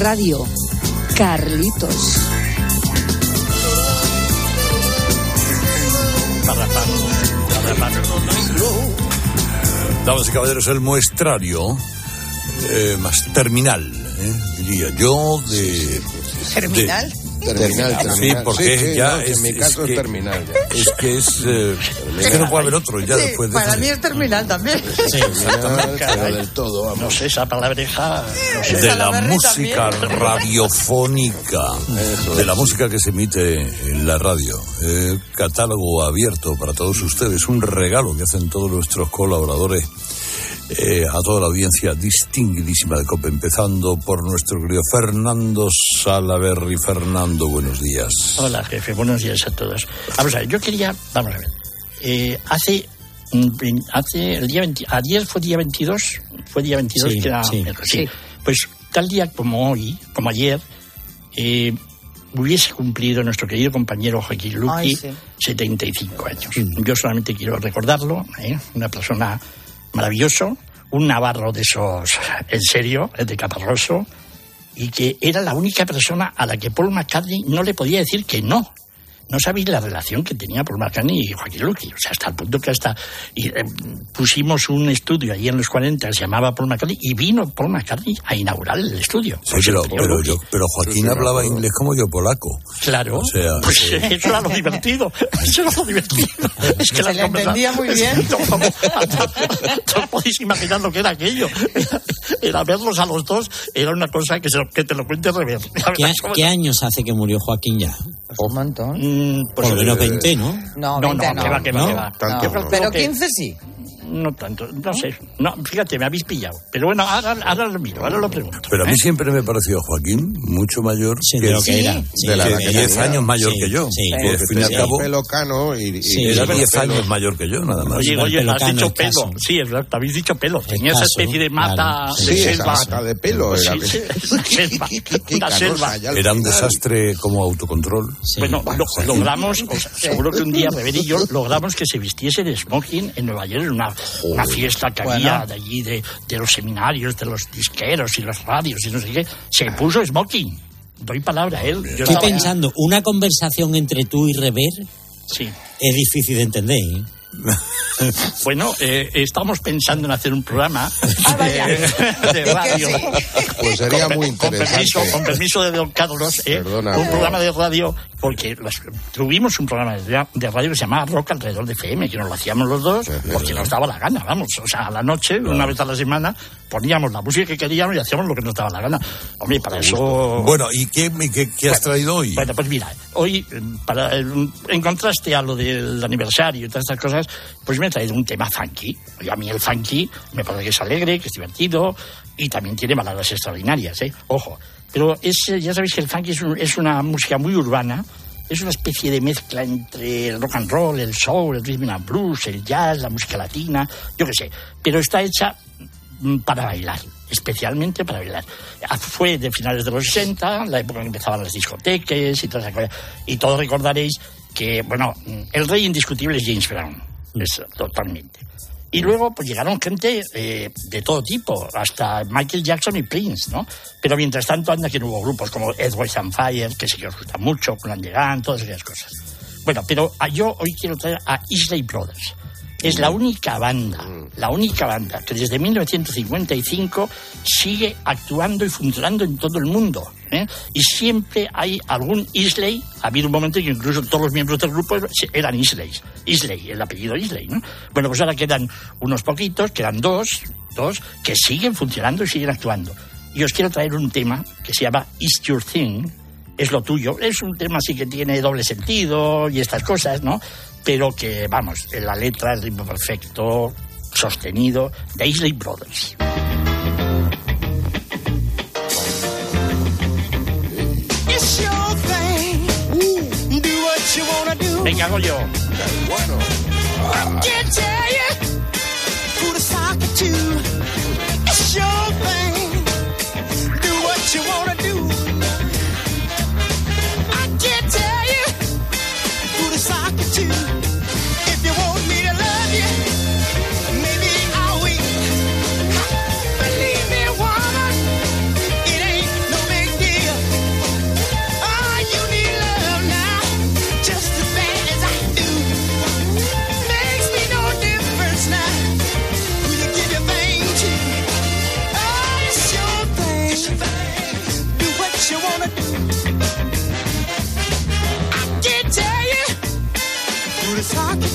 Radio Carlitos. Damas y caballeros, el muestrario eh, más terminal, eh, diría yo, de... ¿Terminal? de- Terminal, Sí, terminal. porque Sí, sí, ya no, es, en mi caso es que- terminal ya. Es que es... eh, es que no puede haber otro ya Sí, después de... para mí es terminal también. pero del todo, vamos. No sé, esa palabreja. No sé. de la música radiofónica, de la música que se emite en la radio. Eh, catálogo abierto para todos ustedes, un regalo que hacen todos nuestros colaboradores eh, a toda la audiencia distinguidísima de COPE, empezando por nuestro querido Fernando Salaverri. Fernando, buenos días. Hola, jefe, buenos días a todos. Vamos a ver, yo quería. Vamos a ver. Eh, hace. mm, Hace el día 20, ayer fue día 22, fue día 22 Sí, que era sí, sí. Pues tal día como hoy, como ayer, eh, hubiese cumplido nuestro querido compañero Joaquín Luqui Ay, sí. 75 años. Yo solamente quiero recordarlo, ¿eh? una persona maravilloso, un navarro de esos, en serio, de Caparroso, y que era la única persona a la que Paul McCartney no le podía decir que no. No sabéis la relación que tenía Paul McCartney y Joaquín Luqui. O sea, hasta el punto que hasta y, eh, pusimos un estudio allí en los 40, se llamaba Paul McCartney, y vino Paul McCartney a inaugurar el estudio. Sí, pero, pero, yo, pero Joaquín hablaba inglés como yo polaco. Claro, O sea, pues sí. (laughs) eso era lo divertido. (laughs) Eso era lo divertido. Es que Se le entendía muy bien. (laughs) No podéis imaginar lo que era aquello. Era, era verlos a los dos, era una cosa que, se, lo- que te lo cuente Rever. ¿Qué, qué años hace que murió Joaquín ya? Un montón. Por lo menos eh, 20, ¿no? No, No, 20 no, no. que va. Pero que- 15 sí. No tanto, no sé. No, fíjate, me habéis pillado. Pero bueno, ahora, ahora lo miro, ahora lo pregunto. Pero a mí ¿eh? siempre me pareció Joaquín mucho mayor Sí, de lo que era. Sí, de la que que era. 10 años mayor Sí, que yo. sí. Que, Porque al fin y al cabo, el pelo cano y, y Sí, era los 10 pelos- años mayor que yo, nada más. Oye, oye, has dicho pelo. Sí, es verdad, habéis dicho pelo. Tenía esa especie de mata claro. de Sí, esa selva. mata de pelo Sí, era. sí, (laughs) (laughs) una selva. Era un desastre como autocontrol. Sí. Bueno, lo- logramos, seguro que un día Rever y yo logramos que se vistiese de smoking en Nueva York en una, una fiesta que había de allí, de, de los seminarios, de los disqueros y los radios y no sé qué. Se puso smoking. Doy palabra a él. Yo Estoy estaba pensando, una conversación entre tú y Rever Sí. es difícil de entender. ¿eh? (laughs) Bueno, eh, estamos pensando en hacer un programa (laughs) Ah, vaya. de, de radio. Pues sería Con- muy con interesante. permiso, con permiso de don Carlos, eh, Perdona, un programa de radio, porque las- tuvimos un programa de, de radio que se llamaba Rock alrededor de FM, que nos lo hacíamos los dos, porque nos daba la gana, vamos. O sea, a la noche, una vez a la semana, poníamos la música que queríamos y hacíamos lo que nos daba la gana. Hombre, para eso... Bueno, ¿y qué, has traído hoy? Bueno, pues mira, hoy, para, eh, en contraste a lo del aniversario y todas estas cosas, pues me he traído un tema funky. Y a mí el funky me parece que es alegre, que es divertido y también tiene baladas extraordinarias, ¿eh? Ojo. Pero es, ya sabéis que el funky es, un- es una música muy urbana, es una especie de mezcla entre el rock and roll, el soul, el rhythm and blues, el jazz, la música latina, yo qué sé. Pero está hecha para bailar, especialmente para bailar. Fue de finales de los 60, la época en que empezaban las discotecas y todas esas cosas. Y todos recordaréis que, bueno, mm, el rey indiscutible es James Brown, es, totalmente. Y luego pues llegaron gente eh, de todo tipo, hasta Michael Jackson y Prince, ¿no? Pero mientras tanto anda que hubo grupos como Edward and Fire, que sí que os gusta mucho, Plan Llegan, todas esas cosas. Bueno, pero yo hoy quiero traer a Isley Brothers. Es la única banda, la única banda que desde 1955 sigue actuando y funcionando en todo el mundo. ¿eh? Y siempre hay algún Isley. Ha habido un momento en que incluso todos los miembros del grupo eran Isleys. Isley, el apellido Isley, ¿no? Bueno, pues ahora quedan unos poquitos, quedan dos, dos, que siguen funcionando y siguen actuando. Y os quiero traer un tema que se llama Is Your Thing, es lo tuyo. Es un tema así que tiene doble sentido y estas cosas, ¿no? Pero que, vamos, en la letra, el ritmo perfecto, sostenido, de Isley Brothers. Venga, hago yo. Bueno.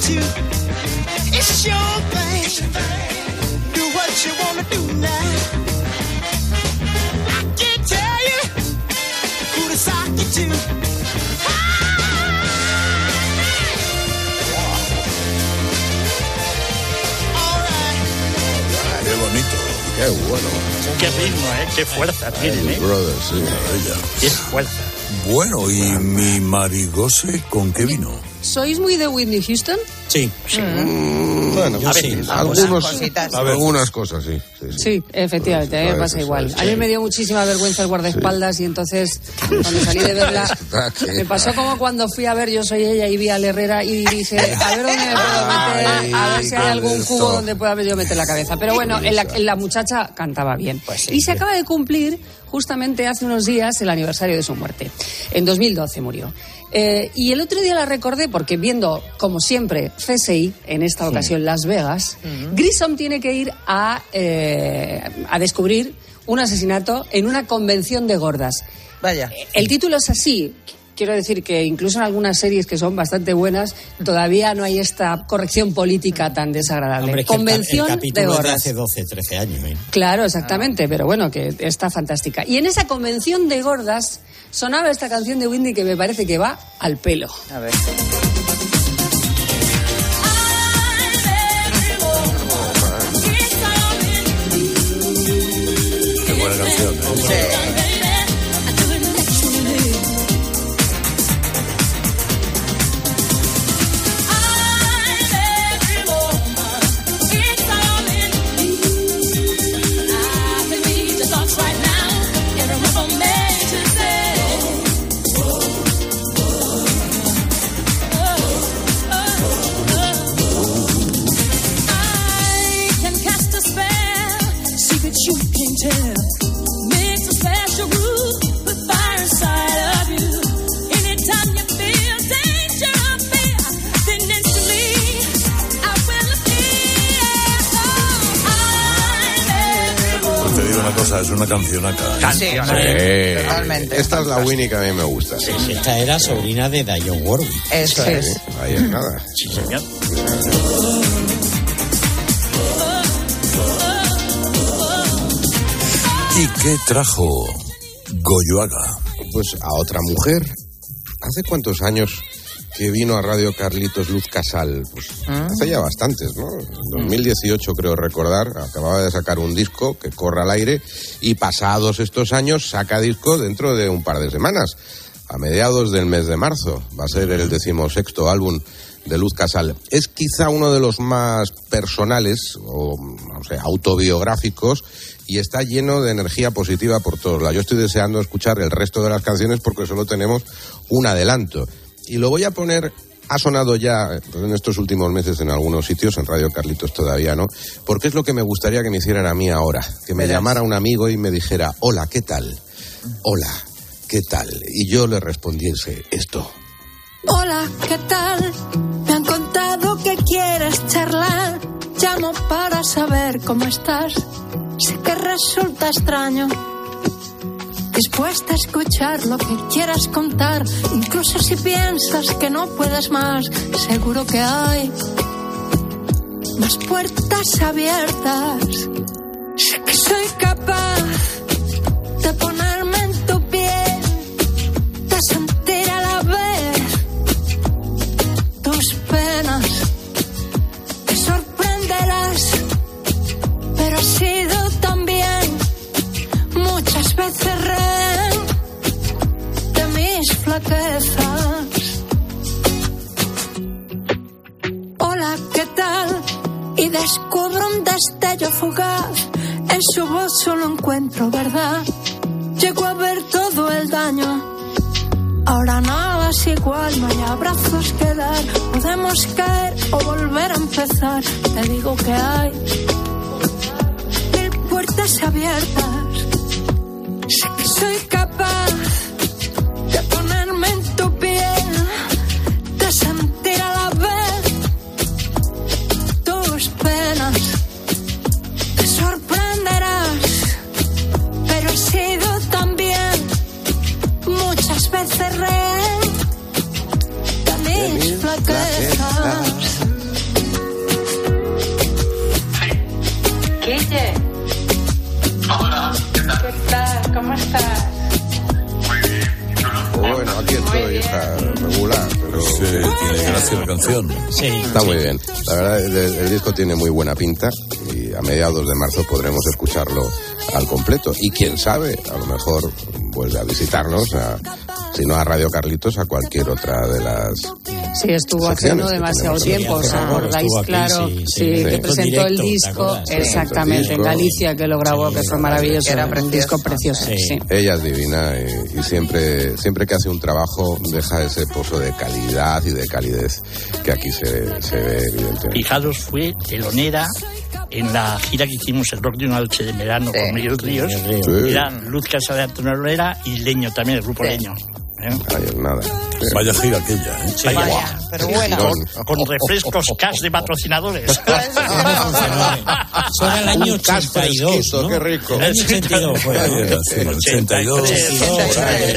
To. It's your thing. Do what you wanna do now. I can't tell you who to sock it to. Qué bonito. Qué bueno. Qué ritmo, ¿eh? Qué fuerza tienen, ¿eh? Brothers, sí. Qué fuerza. Bueno, ¿y mi marigose con qué vino? ¿Sois muy de Whitney Houston? Sí. Sí. Mm. Bueno, Yo a sí. veces, Algunas algunos, cositas. algunas cosas, sí. sí, sí. Sí, efectivamente, a mí me A pasa igual. sí. A mí me dio muchísima vergüenza el guardaespaldas y entonces cuando salí de verla (laughs) me pasó como cuando fui a ver Yo soy ella y vi al Herrera y dije, a ver dónde me puedo (laughs) meter, a ver si hay algún cubo donde pueda yo meter la cabeza. Pero bueno, en la, en la muchacha cantaba bien. Y se acaba de cumplir justamente hace unos días el aniversario de su muerte. En 2012 murió. Eh, y el otro día la recordé porque viendo, como siempre, CSI, en esta ocasión Las Vegas, Grissom tiene que ir a, eh, a descubrir un asesinato en una convención de gordas. Vaya. El título es así. Quiero decir que incluso en algunas series que son bastante buenas, todavía no hay esta corrección política tan desagradable. Hombre, es que convención el, de capítulo es de gordas. hace 12, 13 años. ¿eh? Claro, exactamente, pero bueno, que está fantástica. Y en esa convención de gordas sonaba esta canción de Windy que me parece que va al pelo. A ver. Qué buena canción. ¿eh? Pues una es una cancionaca. Sí, Sí. hombre, totalmente. Esta es la Winnie que a mí me gusta. Sí, Esta era sobrina de Dionne Warwick. Eso Sí, es. Ahí es nada. Sí, señor. ¿Y qué trajo Goyoaga? Pues a otra mujer. ¿Hace cuántos años que vino a Radio Carlitos Luz Casal? Pues hace ya bastantes, ¿no? En 2018 creo recordar, acababa de sacar un disco que corre al aire y pasados estos años saca disco dentro de un par de semanas, a mediados del mes de marzo. Va a ser el decimosexto álbum de Luz Casal. Es quizá uno de los más personales o, no sé, autobiográficos y está lleno de energía positiva por todos lados. Yo estoy deseando escuchar el resto de las canciones porque solo tenemos un adelanto. Y lo voy a poner, ha sonado ya en estos últimos meses en algunos sitios, en Radio Carlitos todavía no, porque es lo que me gustaría que me hicieran a mí ahora. Que me Verás. llamara un amigo y me dijera, hola, ¿qué tal? Hola, ¿qué tal? Y yo le respondiese esto. Hola, ¿qué tal? Me han contado que quieres charlar. Llamo para saber cómo estás. Sé que resulta extraño. Dispuesta a escuchar lo que quieras contar, incluso si piensas que no puedes más, seguro que hay más puertas abiertas. Sé que soy capaz de ponerme en tu piel, de sentir a la vez tus penas. Te sorprenderás, pero he Hola, ¿qué tal? Y descubro un destello fugaz. En su voz solo encuentro verdad. Llego a ver todo el daño. Ahora nada es igual, no hay abrazos que dar. Podemos caer o volver a empezar. Te digo que hay mil puertas abiertas. Sé que soy capaz regular, pero... Sí, tiene gracia la canción. Sí. Está muy bien. La verdad, el, el disco tiene muy buena pinta y a mediados de marzo podremos escucharlo al completo. Y quién sabe, a lo mejor vuelve a visitarnos, a- si no a Radio Carlitos, a cualquier otra de las Sí, estuvo hace secciones no que demasiado tiempo, ¿os acordáis? aquí, Claro, sí, sí, sí, que sí. presentó el Directo, ¿te disco, exactamente, en. Galicia, que lo grabó, que fue maravilloso. Era un disco precioso, sí. Ella es divina y, y siempre, siempre que hace un trabajo deja ese pozo de calidad y de calidez que aquí se, se ve evidentemente. Fijaros, fue telonera en la gira que hicimos el rock de una noche de verano con Miguel Ríos. Sí. Eran Luz Casa de Antonolera y Leño también, el grupo Leño. ¿Eh? Ay, es nada. Vaya gira aquella, ¿eh? Vaya, Vaya, pero buena. Con, con refrescos cash de patrocinadores. (laughs) Eso (laughs) era el año Un cas 82, fresquito, ¿no? qué rico. El año 82 fue. Sí, 82. Sí, Sí, sí,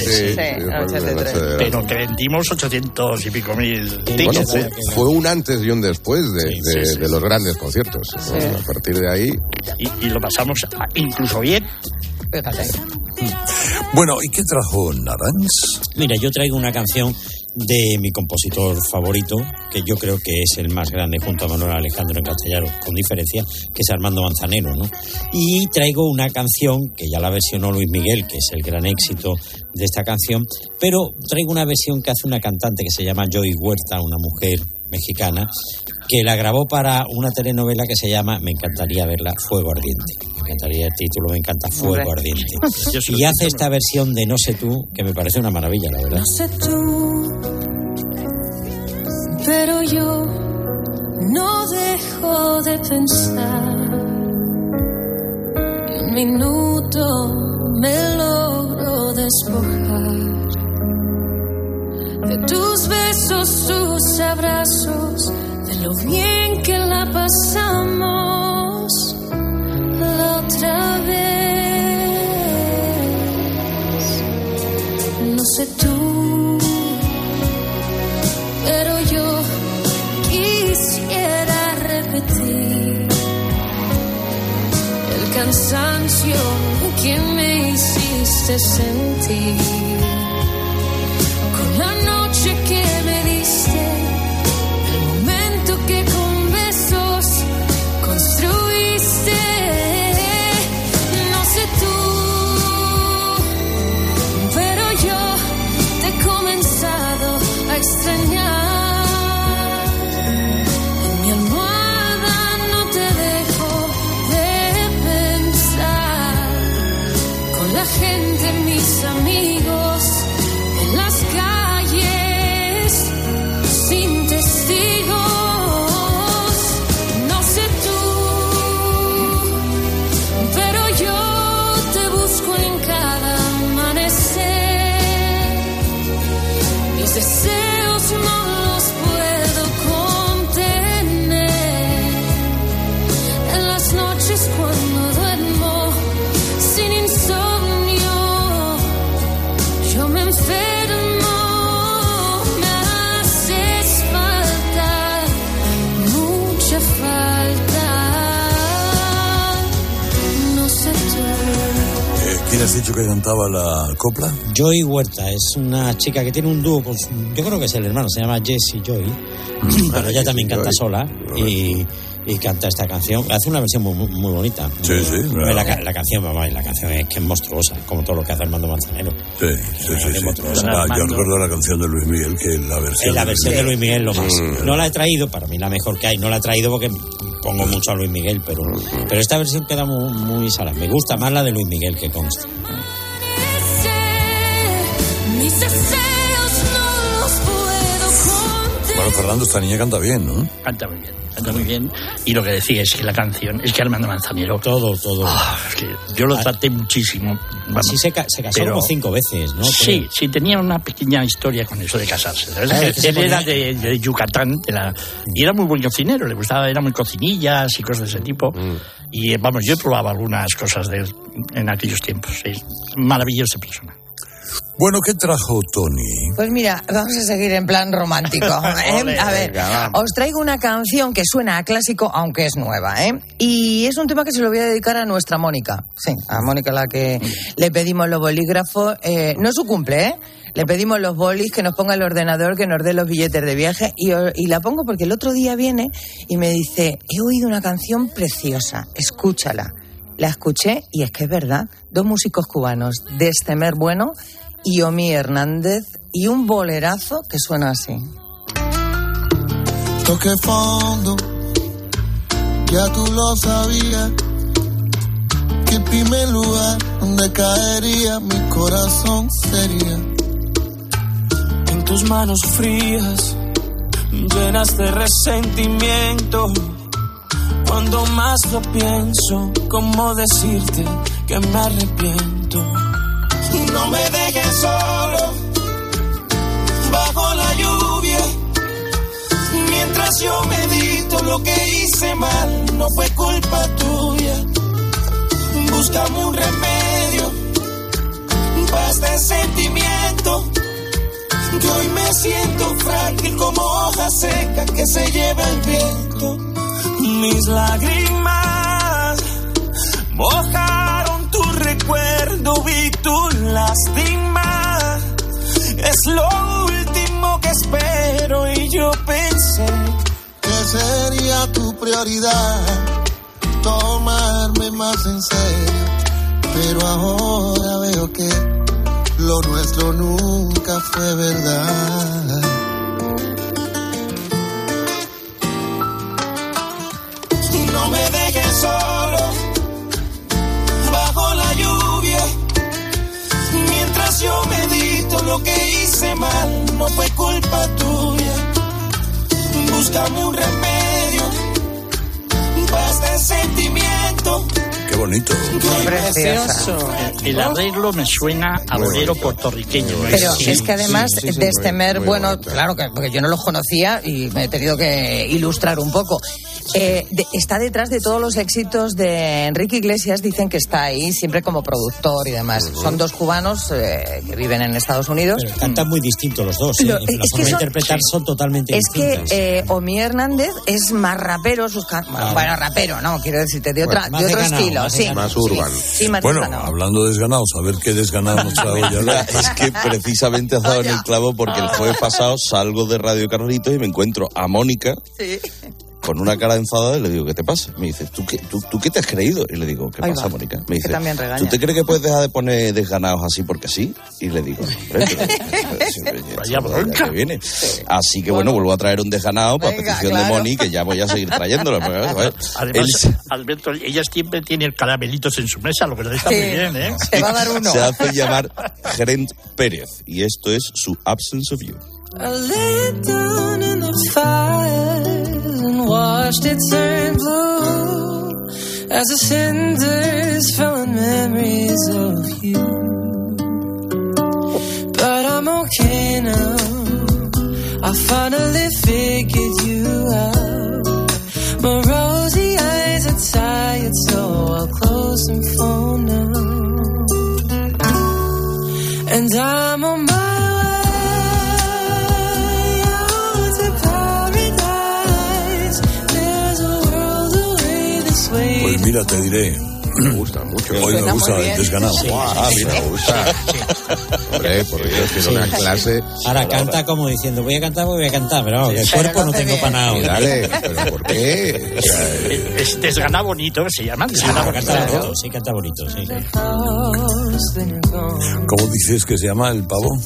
sí, fue una noche de Pero que vendimos 800 y pico mil Bueno, tickets. fue, ¿eh? fue un antes y un después de, Sí, de- sí, sí, de los grandes conciertos. Bueno, a partir de ahí, Y, y lo pasamos incluso bien. Bueno, ¿y qué trajo Naranj? Mira, yo traigo una canción de mi compositor favorito, que yo creo que es el más grande junto a Manuel Alejandro en castellano, con diferencia, que es Armando Manzanero, ¿no? Y traigo una canción que ya la versionó Luis Miguel, que es el gran éxito de esta canción, pero traigo una versión que hace una cantante que se llama Joy Huerta, una mujer mexicana, que la grabó para una telenovela que se llama, me encantaría verla, Fuego Ardiente. Me encantaría el título, me encanta Fuego. Ardiente. (laughs) Y hace esta versión de No sé tú, que me parece una maravilla, la verdad. No sé tú, pero yo no dejo de pensar. Y un minuto me logro despojar de tus besos, tus abrazos, de lo bien que la pasamos la otra vez. Cansancio que me hiciste sentir copla? Joy Huerta es una chica que tiene un dúo, con su- yo creo que es el hermano, se llama Jessie Joy, pero ella también canta Joy. sola y, y canta esta canción. Hace una versión muy, bonita. Sí, sí, Muy- claro. la canción, mamá, y la canción es que es monstruosa, como todo lo que hace Armando Manzanero. Sí, sí, sí. sí. Ah, yo recuerdo la canción de Luis Miguel, que la versión, Es la versión de Luis Miguel lo más. Mm. No la he traído, para mí la mejor que hay. No la he traído porque pongo mucho a Luis Miguel, pero, pero esta versión queda muy, muy sana. Me gusta más la de Luis Miguel que consta. Mis deseos no los puedo contener. Bueno, Fernando, esta niña canta bien, ¿no? Canta muy bien, canta muy bien. Y lo que decía es que la canción, es que Armando Manzanero. Todo, todo. es que yo lo traté muchísimo. vamos. Así se, ca- se casó Pero- como cinco veces, ¿no? Sí, sí, tenía una pequeña historia con eso de casarse. ¿sabes? Ah, es que se Él era de, de Yucatán de la, y era muy buen cocinero, le gustaba, era muy cocinillas y cosas de ese tipo. Mm. Y eh, vamos, yo he probado algunas cosas de él en aquellos tiempos. Maravillosa persona. Bueno, ¿qué trajo Tony? Pues mira, vamos a seguir en plan romántico. (laughs) ¿eh? Ole, A ver, venga, os traigo una canción que suena a clásico, aunque es nueva, ¿eh? Y es un tema que se lo voy a dedicar a nuestra Mónica. Sí, a Mónica, la que le pedimos los bolígrafos. Eh, no es su cumple, ¿eh? Le pedimos los bolis, que nos ponga el ordenador, que nos dé los billetes de viaje. Y, y la pongo porque el otro día viene y me dice: He oído una canción preciosa, escúchala. La escuché y es que es verdad. Dos músicos cubanos, Destemer Bueno y Omi Hernández, y un bolerazo que suena así. toqué fondo, ya tú lo sabías. Que en primer lugar donde caería mi corazón sería En tus manos frías, llenas de resentimiento. Cuando más lo pienso, ¿cómo decirte que me arrepiento? No me dejes solo bajo la lluvia. Mientras yo medito lo que hice mal, no fue culpa tuya. Búscame un remedio para este sentimiento. Que hoy me siento frágil como hoja seca que se lleva el viento. Mis lágrimas tu recuerdo, vi tu lástima. Es lo último que espero y yo pensé que sería tu prioridad tomarme más en serio. Pero ahora veo que lo nuestro nunca fue verdad. Lo que hice mal, no fue culpa tuya. Búscame un remedio para este sentimiento. Qué bonito. Precioso. El arreglo me suena a bolero puertorriqueño. ¿eh? Pero Sí. es que además Sí, sí, sí, de este mer, bueno, bonito. claro que porque yo no los conocía y me he tenido que ilustrar un poco. Eh, de- está detrás de todos los éxitos de Enrique Iglesias, dicen que está ahí siempre como productor y demás. Son dos cubanos eh, que viven en Estados Unidos. Cantan muy distintos los dos. ¿eh? Lo- la es que forma de son- interpretar son totalmente Es que distintas. eh, Omi Hernández es más rapero, sus can- bueno, rapero, no, quiero decirte, de, otra, Bueno, de otro ganado, estilo, más sí. Más Sí, urban. Sí, más Bueno, desganado. hablando de desganados, a ver qué desganado nos trae (laughs) es que precisamente has dado en el clavo porque el jueves pasado salgo de Radio Carlitos y me encuentro a Mónica con una cara enfadada y le digo, ¿qué te pasa? Me dice, ¿tú qué, tú, tú qué te has creído? Y le digo, ¿qué Ahí pasa, va. Mónica? Me dice, también regaña. ¿tú te crees que puedes dejar de poner desganados así porque sí? Y le digo, hombre, pero- (laughs) siempre ya- Vaya ya bronca. que viene. Así que bueno, vuelvo a traer un desganado para Venga, petición claro. de Moni, que ya voy a seguir trayéndolo. (laughs) Además, él Alberto, ella siempre tiene caramelitos en su mesa, lo que está Sí. muy bien, ¿eh? se hace llamar Gerent Pérez y esto es su Absence of You. I laid down in the fire and watched it turn blue as the cinders fell in memories of you. But I'm okay now. I finally figured you out. My rosy eyes are tired, so I'll close them for now. And I'm mira, te diré. Me gusta mucho. Hoy me gusta el desganado. Sí. Ah, mira, me gusta. Hombre, por Dios, tiene una clase. Ahora canta como diciendo, voy a cantar, voy a cantar, pero que el cuerpo no tengo para nada. Dale, pero ¿por qué? O sea, Es desganado bonito, se llama. Sí, Desganado canta bonito. sí, canta bonito, sí. ¿Cómo dices que se llama el pavo?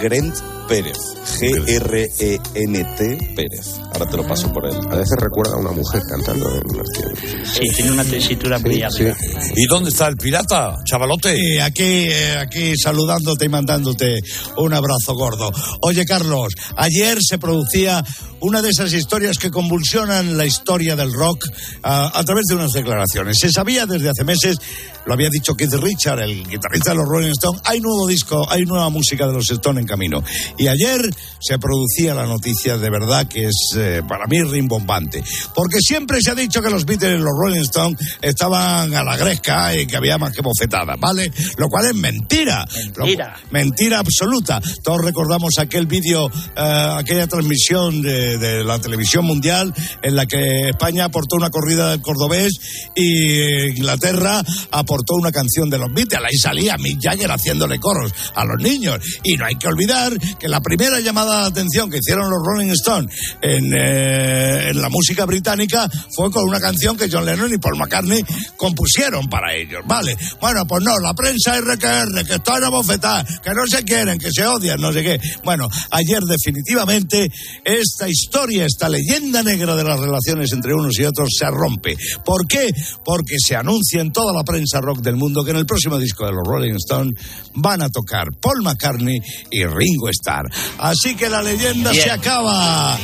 Grent Pérez. G-R-E-N-T Pérez. Ahora te lo paso por él. A veces recuerda a una mujer cantando. en que- Sí, tiene una tesitura muy arriba. ¿Y dónde está el pirata, chavalote? Sí, aquí, eh, aquí saludándote y mandándote un abrazo gordo. Oye, Carlos, ayer se producía una de esas historias que convulsionan la historia del rock ah, a través de unas declaraciones. Se sabía desde hace meses, lo había dicho Keith Richard, el guitarrista de los Rolling Stones, hay nuevo disco, hay nueva música de los Stones en camino. Y ayer se producía la noticia de verdad que es eh, para mí rimbombante. Porque siempre se ha dicho que los Beatles y los Rolling Stones estaban a la gresca y que había más que bofetadas, ¿vale? Lo cual es mentira. Mentira. Lo- mentira absoluta. Todos recordamos aquel vídeo, eh, aquella transmisión de, de la televisión mundial en la que España aportó una corrida del cordobés y Inglaterra aportó una canción de los Beatles. Ahí salía Mick Jagger haciéndole coros a los niños. Y no hay que olvidar que la primera llamada de atención que hicieron los Rolling Stones en, eh, en la música británica fue con una canción que John Lennon y Paul McCartney compusieron para ellos. Vale, bueno, pues no, la prensa RQR, que están a bofetar, que no se quieren, que se odian, no sé qué. Bueno, ayer definitivamente esta historia, esta leyenda negra de las relaciones entre unos y otros se rompe. ¿Por qué? Porque se anuncia en toda la prensa rock del mundo que en el próximo disco de los Rolling Stones van a tocar Paul McCartney y Ringo Starr. Así que la leyenda Bien. se acaba.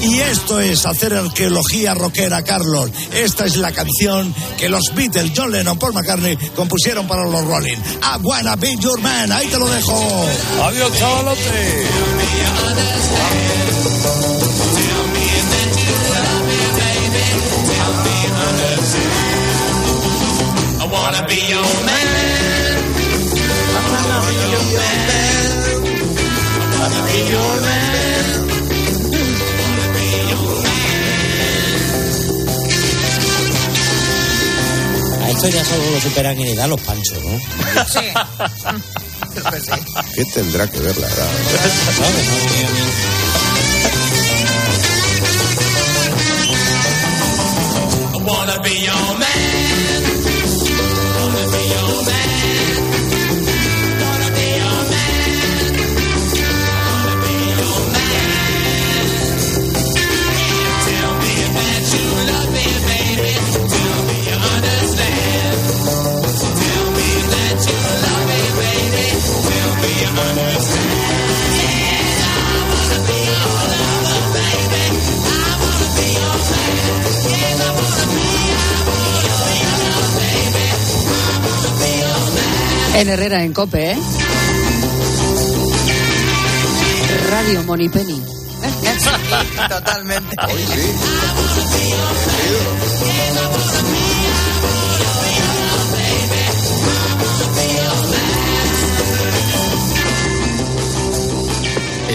Y esto es hacer arqueología rockera, Carlos. Esta es la canción que los Beatles, John Lennon, Paul McCartney compusieron para los Rolling. I wanna be your man. Ahí te lo dejo. Adiós, chavalote. I wanna be your man. I wanna be your man. I wanna be your man. A esto ya solo lo superan en edad los panchos, ¿no? ¿Qué tendrá que ver la edad? Wanna be your man. En Herrera, en Cope, ¿eh? Radio Monipenny. (laughs) Totalmente.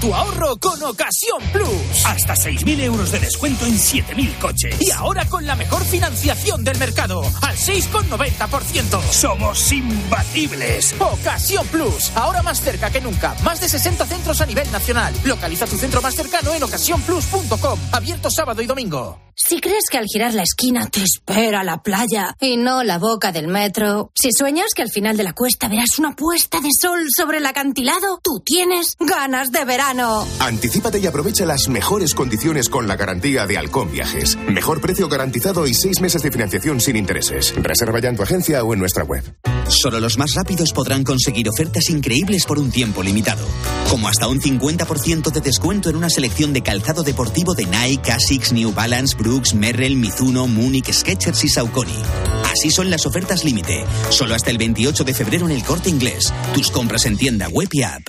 Tu ahorro con Ocasión Plus. Hasta 6.000 euros de descuento en 7.000 coches. Y ahora con la mejor financiación del mercado, al 6,90%. Somos imbatibles. Ocasión Plus. Ahora más cerca que nunca. Más de 60 centros a nivel nacional. Localiza tu centro más cercano en ocasiónplus.com. Abierto sábado y domingo. Si crees que al girar la esquina te espera la playa y no la boca del metro, si sueñas que al final de la cuesta verás una puesta de sol sobre el acantilado, tú tienes ganas de verano. Anticípate y aprovecha las mejores condiciones con la garantía de Halcón Viajes. Mejor precio garantizado y seis meses de financiación sin intereses. Reserva ya en tu agencia o en nuestra web. Solo los más rápidos podrán conseguir ofertas increíbles por un tiempo limitado. Como hasta un 50% de descuento en una selección de calzado deportivo de Nike, Asics, New Balance, Brooks, Merrell, Mizuno, Munich, Skechers y Saucony. Así son las ofertas límite. Solo hasta el 28 de febrero en el corte inglés. Tus compras en tienda web y app.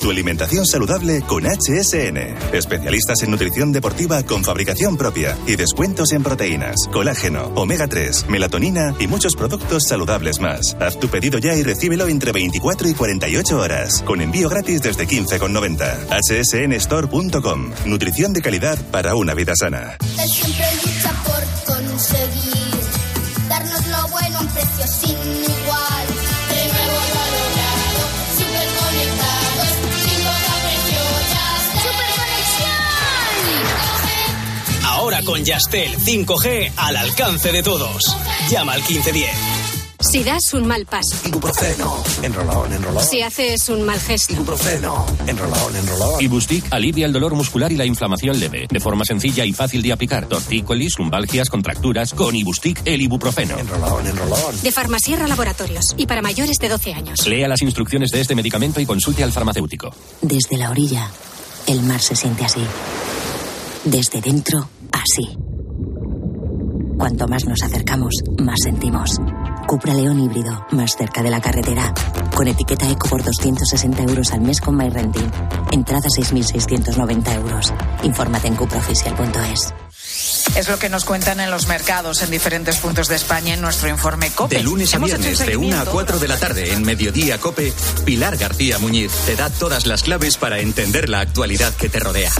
Tu alimentación saludable con HSN. Especialistas en nutrición deportiva con fabricación propia y descuentos en proteínas, colágeno, omega 3, melatonina y muchos productos saludables más. Haz tu pedido ya y recíbelo entre 24 y 48 horas. Con envío gratis desde 15,90. hsnstore.com. Nutrición de calidad para una vida sana. Siempre lucha por conseguir darnos lo bueno un precio sin Ahora con Yastel 5G al alcance de todos. Llama al 1510. Si das un mal paso, Ibuprofeno. Enrolón, enrolón. si haces un mal gesto, Ibuprofeno. Enrolón, enrolón. Ibustic alivia el dolor muscular y la inflamación leve, de forma sencilla y fácil de aplicar. Tortícolis, lumbalgias, contracturas, con Ibustic el ibuprofeno. Enrolón, enrolón. de Farmasierra Laboratorios y para mayores de 12 años. Lea las instrucciones de este medicamento y consulte al farmacéutico. Desde la orilla, el mar se siente así. Desde dentro, así. Cuanto más nos acercamos, más sentimos. Cupra León híbrido, más cerca de la carretera. Con etiqueta Eco por 260 euros al mes con MyRenting. Entrada 6.690 euros. Infórmate en cupraoficial.es. Es lo que nos cuentan en los mercados en diferentes puntos de España en nuestro informe COPE. De lunes a viernes, de 1 a seguimiento. 4 de la tarde, en Mediodía Cope, Pilar García Muñiz te da todas las claves para entender la actualidad que te rodea.